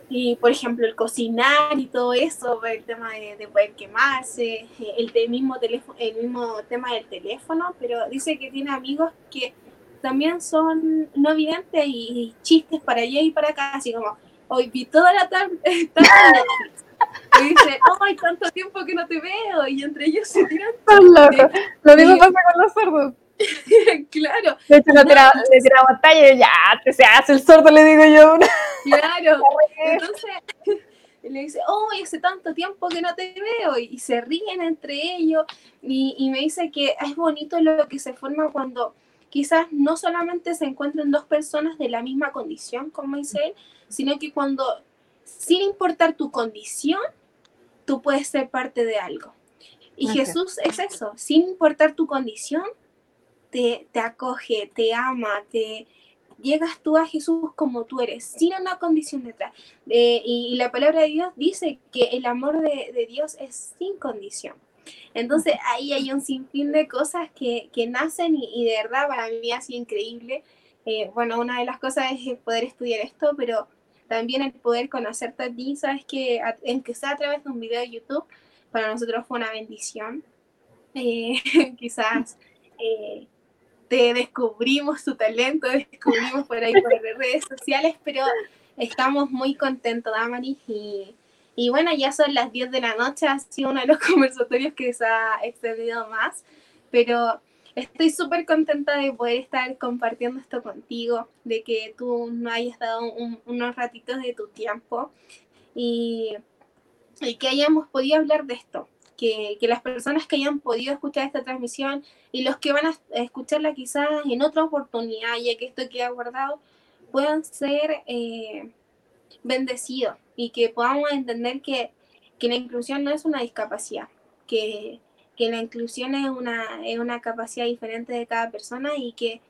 y por ejemplo el cocinar y todo eso, el tema de, poder quemarse, el, mismo teléfono, el mismo tema del teléfono, pero dice que tiene amigos que también son no videntes y, chistes para allá y para acá, así como, hoy vi toda la tarde. Y dice, ¡ay, tanto tiempo que no te veo! Y entre ellos se tiran. Lo mismo pasa con los sordos. claro. De hecho, no, le tiramos talla y ya, te se hace el sordo, le digo yo. claro. Entonces le dice, oh, hace tanto tiempo que no te veo, y, se ríen entre ellos, y, y, me dice que es bonito lo que se forma cuando quizás no solamente se encuentran dos personas de la misma condición, como dice él, sino que cuando, sin importar tu condición, tú puedes ser parte de algo. Y Jesús es eso, sin importar tu condición, te, acoge, te ama, te llegas tú a Jesús como tú eres, sin una condición detrás. Eh, y, la palabra de Dios dice que el amor de, Dios es sin condición. Entonces ahí hay un sinfín de cosas que, nacen y, de verdad para mí ha sido increíble. Eh, bueno, una de las cosas es poder estudiar esto, pero también el poder conocerte a ti, sabes que aunque sea a través de un video de YouTube, para nosotros fue una bendición. Eh, quizás te descubrimos tu talento, descubrimos por ahí por redes sociales, pero estamos muy contentos, Damaris, y, y bueno, ya son las 10 de la noche, ha sido uno de los conversatorios que se ha extendido más, pero estoy súper contenta de poder estar compartiendo esto contigo, de que tú no hayas dado unos ratitos de tu tiempo y, que hayamos podido hablar de esto, que, las personas que hayan podido escuchar esta transmisión y los que van a escucharla quizás en otra oportunidad, ya que esto queda guardado, puedan ser eh, bendecidos y que podamos entender que, la inclusión no es una discapacidad, que, la inclusión es una, es una capacidad diferente de cada persona y que,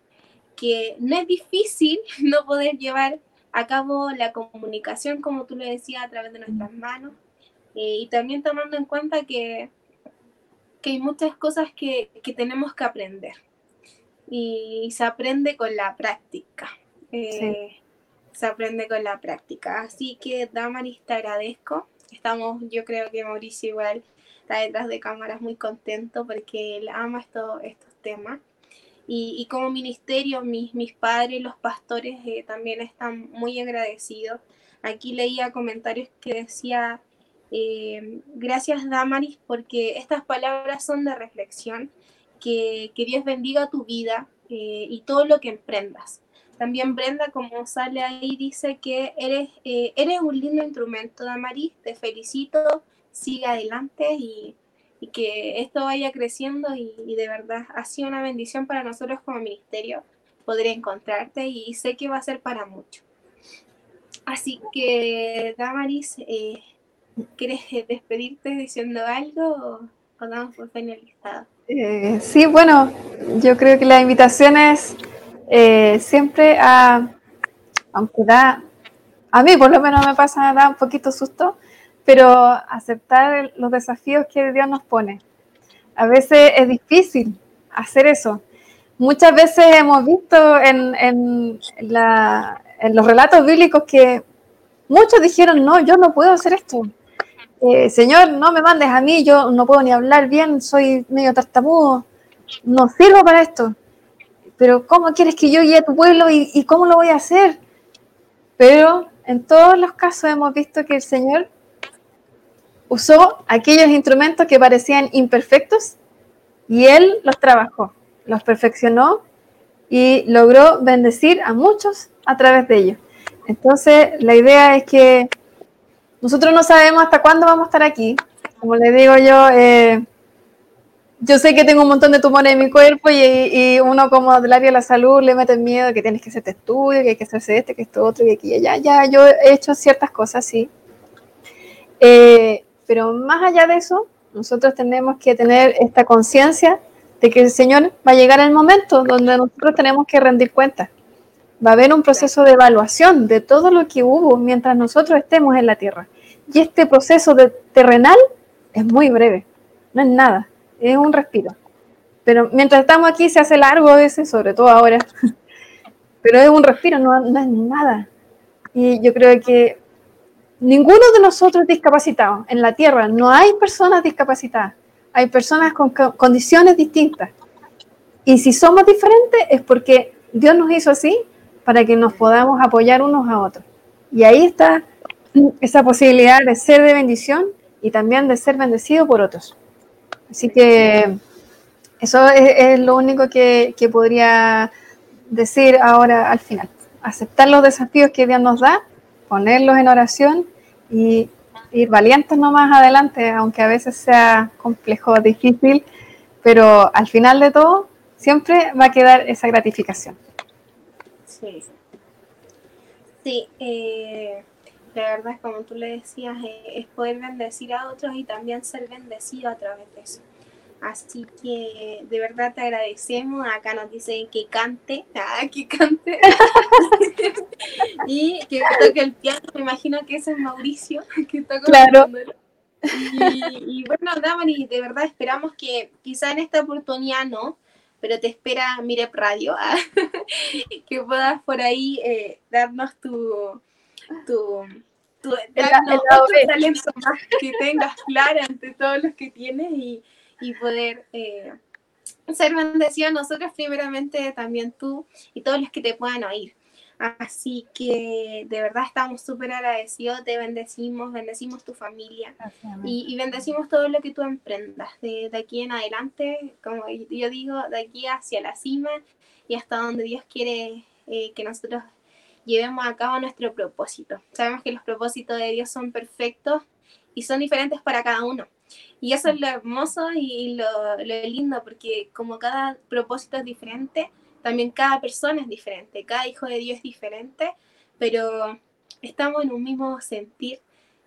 que no es difícil no poder llevar a cabo la comunicación, como tú le decías, a través de nuestras manos, eh, y también tomando en cuenta que, que hay muchas cosas que, que, tenemos que aprender. Y se aprende con la práctica. Eh, se aprende con la práctica. Así que, Damaris, te agradezco. Estamos, yo creo que Mauricio igual está detrás de cámaras muy contento porque él ama esto, estos temas. Y, como ministerio, mis, mis padres, los pastores, eh, también están muy agradecidos. Aquí leía comentarios que decía, eh, gracias Damaris porque estas palabras son de reflexión. Que, que Dios bendiga tu vida eh, y todo lo que emprendas. También Brenda, como sale ahí, dice que eres, eh, eres un lindo instrumento, Damaris. Te felicito, sigue adelante y, y que esto vaya creciendo y, de verdad ha sido una bendición para nosotros como ministerio poder encontrarte y, sé que va a ser para mucho. Así que, Damaris, eh, ¿Quieres despedirte diciendo algo o, damos por finalizado? Eh, sí, bueno, yo creo que la invitación es eh, siempre aunque da, a mí por lo menos me pasa, da un poquito susto, pero aceptar los desafíos que Dios nos pone. A veces es difícil hacer eso. Muchas veces hemos visto en, en, los relatos bíblicos que muchos dijeron, no, yo no puedo hacer esto. Eh, Señor, no me mandes a mí, yo no puedo ni hablar bien, soy medio tartamudo, no sirvo para esto. Pero ¿cómo quieres que yo guíe a tu pueblo y, cómo lo voy a hacer? Pero en todos los casos hemos visto que el Señor usó aquellos instrumentos que parecían imperfectos y Él los trabajó los perfeccionó y logró bendecir a muchos a través de ellos. Entonces, la idea es que nosotros no sabemos hasta cuándo vamos a estar aquí. Como le digo yo, eh, yo sé que tengo un montón de tumores en mi cuerpo y, uno como del área de la salud le mete miedo que tienes que hacerte estudio, que hay que hacerse este, que esto otro, y aquí y allá. Ya, yo he hecho ciertas cosas, sí. Eh, pero más allá de eso, nosotros tenemos que tener esta conciencia de que el Señor va a llegar el momento donde nosotros tenemos que rendir cuentas. Va a haber un proceso de evaluación de todo lo que hubo mientras nosotros estemos en la tierra. Y este proceso de terrenal es muy breve, no es nada, es un respiro. Pero mientras estamos aquí se hace largo a veces, sobre todo ahora. Pero es un respiro, no, es nada. Y yo creo que ninguno de nosotros es discapacitado. En la tierra no hay personas discapacitadas hay personas con condiciones distintas. Y si somos diferentes es porque Dios nos hizo así para que nos podamos apoyar unos a otros. Y ahí está esa posibilidad de ser de bendición y también de ser bendecido por otros. Así que eso es, lo único que, podría decir ahora al final. Aceptar los desafíos que Dios nos da, ponerlos en oración y ir valientes nomás adelante, aunque a veces sea complejo, difícil, pero al final de todo siempre va a quedar esa gratificación. Sí, sí eh, la verdad es como tú le decías, eh, es poder bendecir a otros y también ser bendecido a través de eso. Así que de verdad te agradecemos. Acá nos dicen que cante, ah, que cante. y que toque el piano. Me imagino que ese es Mauricio, que toca claro. Y, y, bueno, Damari, de verdad esperamos que quizá en esta oportunidad no, pero te espera Mirep Radio, ah, que puedas por ahí eh, darnos tu, tu, tu talento más que tengas claro ante todos los que tienes y y poder eh, ser bendecido nosotros primeramente, también tú y todos los que te puedan oír. Así que de verdad estamos súper agradecidos, te bendecimos, bendecimos tu familia y, bendecimos todo lo que tú emprendas de, aquí en adelante, como yo digo, de aquí hacia la cima y hasta donde Dios quiere eh, que nosotros llevemos a cabo nuestro propósito. Sabemos que los propósitos de Dios son perfectos y son diferentes para cada uno. Y eso es lo hermoso y lo, lindo, porque como cada propósito es diferente, también cada persona es diferente, cada hijo de Dios es diferente, pero estamos en un mismo sentir,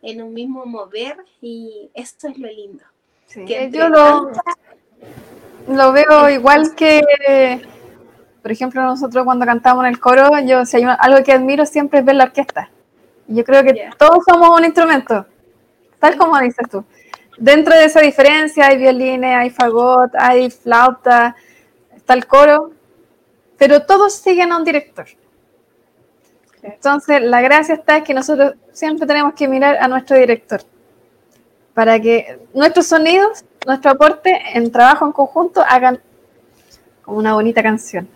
en un mismo mover y eso es lo lindo. yo lo, lo, veo igual que, por ejemplo, nosotros cuando cantamos en el coro, yo si hay algo que admiro siempre es ver la orquesta. Yo creo que todos somos un instrumento, tal como dices tú dentro de esa diferencia hay violines, hay fagot, hay flauta, está el coro, pero todos siguen a un director. Entonces, la gracia está en que nosotros siempre tenemos que mirar a nuestro director para que nuestros sonidos, nuestro aporte en trabajo en conjunto hagan como una bonita canción,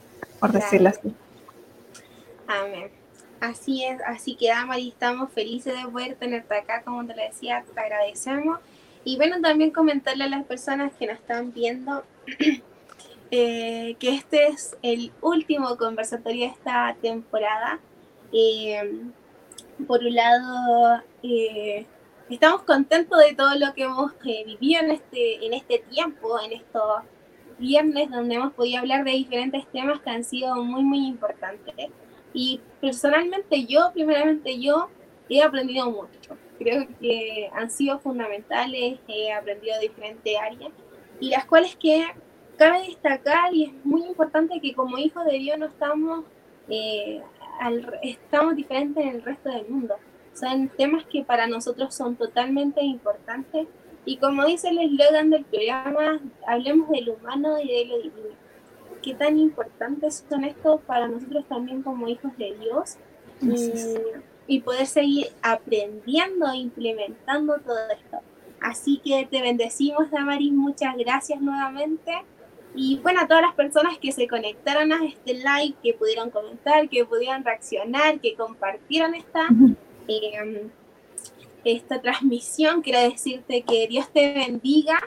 por decirlo así. Amén. Así es, así que Amari, estamos felices de poder tenerte acá, como te lo decía, te agradecemos y bueno, también comentarle a las personas que nos están viendo eh, que este es el último conversatorio de esta temporada. Eh, por un lado, eh, estamos contentos de todo lo que hemos vivido en este, en este tiempo, en estos viernes, donde hemos podido hablar de diferentes temas que han sido muy, muy importantes. Y personalmente yo, primeramente yo, he aprendido mucho creo que han sido fundamentales, he aprendido diferentes áreas y las cuales que cabe destacar y es muy importante que como hijos de Dios no estamos, eh, estamos diferentes en el resto del mundo. Son temas que para nosotros son totalmente importantes y como dice el eslogan del programa, hablemos de lo humano y de lo divino. qué tan importantes son estos para nosotros también como hijos de Dios y, poder seguir aprendiendo e implementando todo esto. Así que te bendecimos, Damaris, muchas gracias nuevamente. Y bueno, a todas las personas que se conectaron a este live, que pudieron comentar, que pudieron reaccionar, que compartieron esta, esta transmisión, quiero decirte que Dios te bendiga.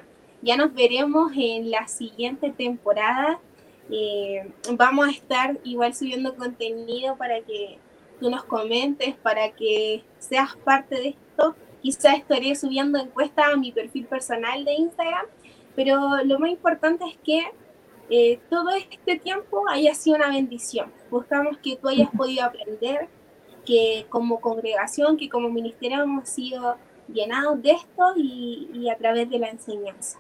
Ya nos veremos en la siguiente temporada. Eh, vamos a estar igual subiendo contenido para que tú nos comentes, para que seas parte de esto. Quizás estaré subiendo encuestas a mi perfil personal de Instagram pero lo más importante es que eh, todo este tiempo haya sido una bendición. Buscamos que tú hayas podido aprender, que como congregación, que como ministerio hemos sido llenados de esto y, a través de la enseñanza.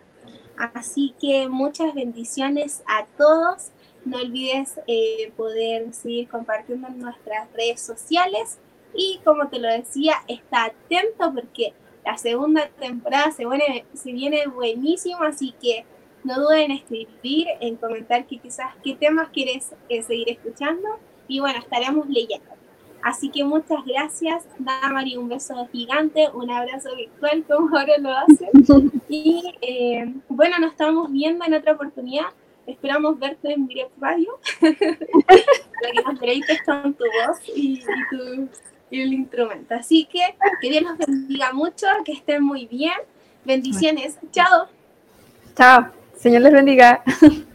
Así que muchas bendiciones a todos. No olvides eh, poder seguir compartiendo en nuestras redes sociales y como te lo decía, está atento porque la segunda temporada se, se viene buenísimo, así que no duden en escribir, en comentar que quizás qué temas quieres eh, seguir escuchando y bueno, estaremos leyendo. Así que muchas gracias, Damari, un beso gigante, un abrazo virtual como ahora lo hacen. Y eh, bueno, nos estamos viendo en otra oportunidad. Esperamos verte en Direct Radio, para que nos deleites con tu voz y, y tu y el instrumento. Así que que Dios los bendiga mucho, que estén muy bien. Bendiciones. Chao. Chao. Señor les bendiga.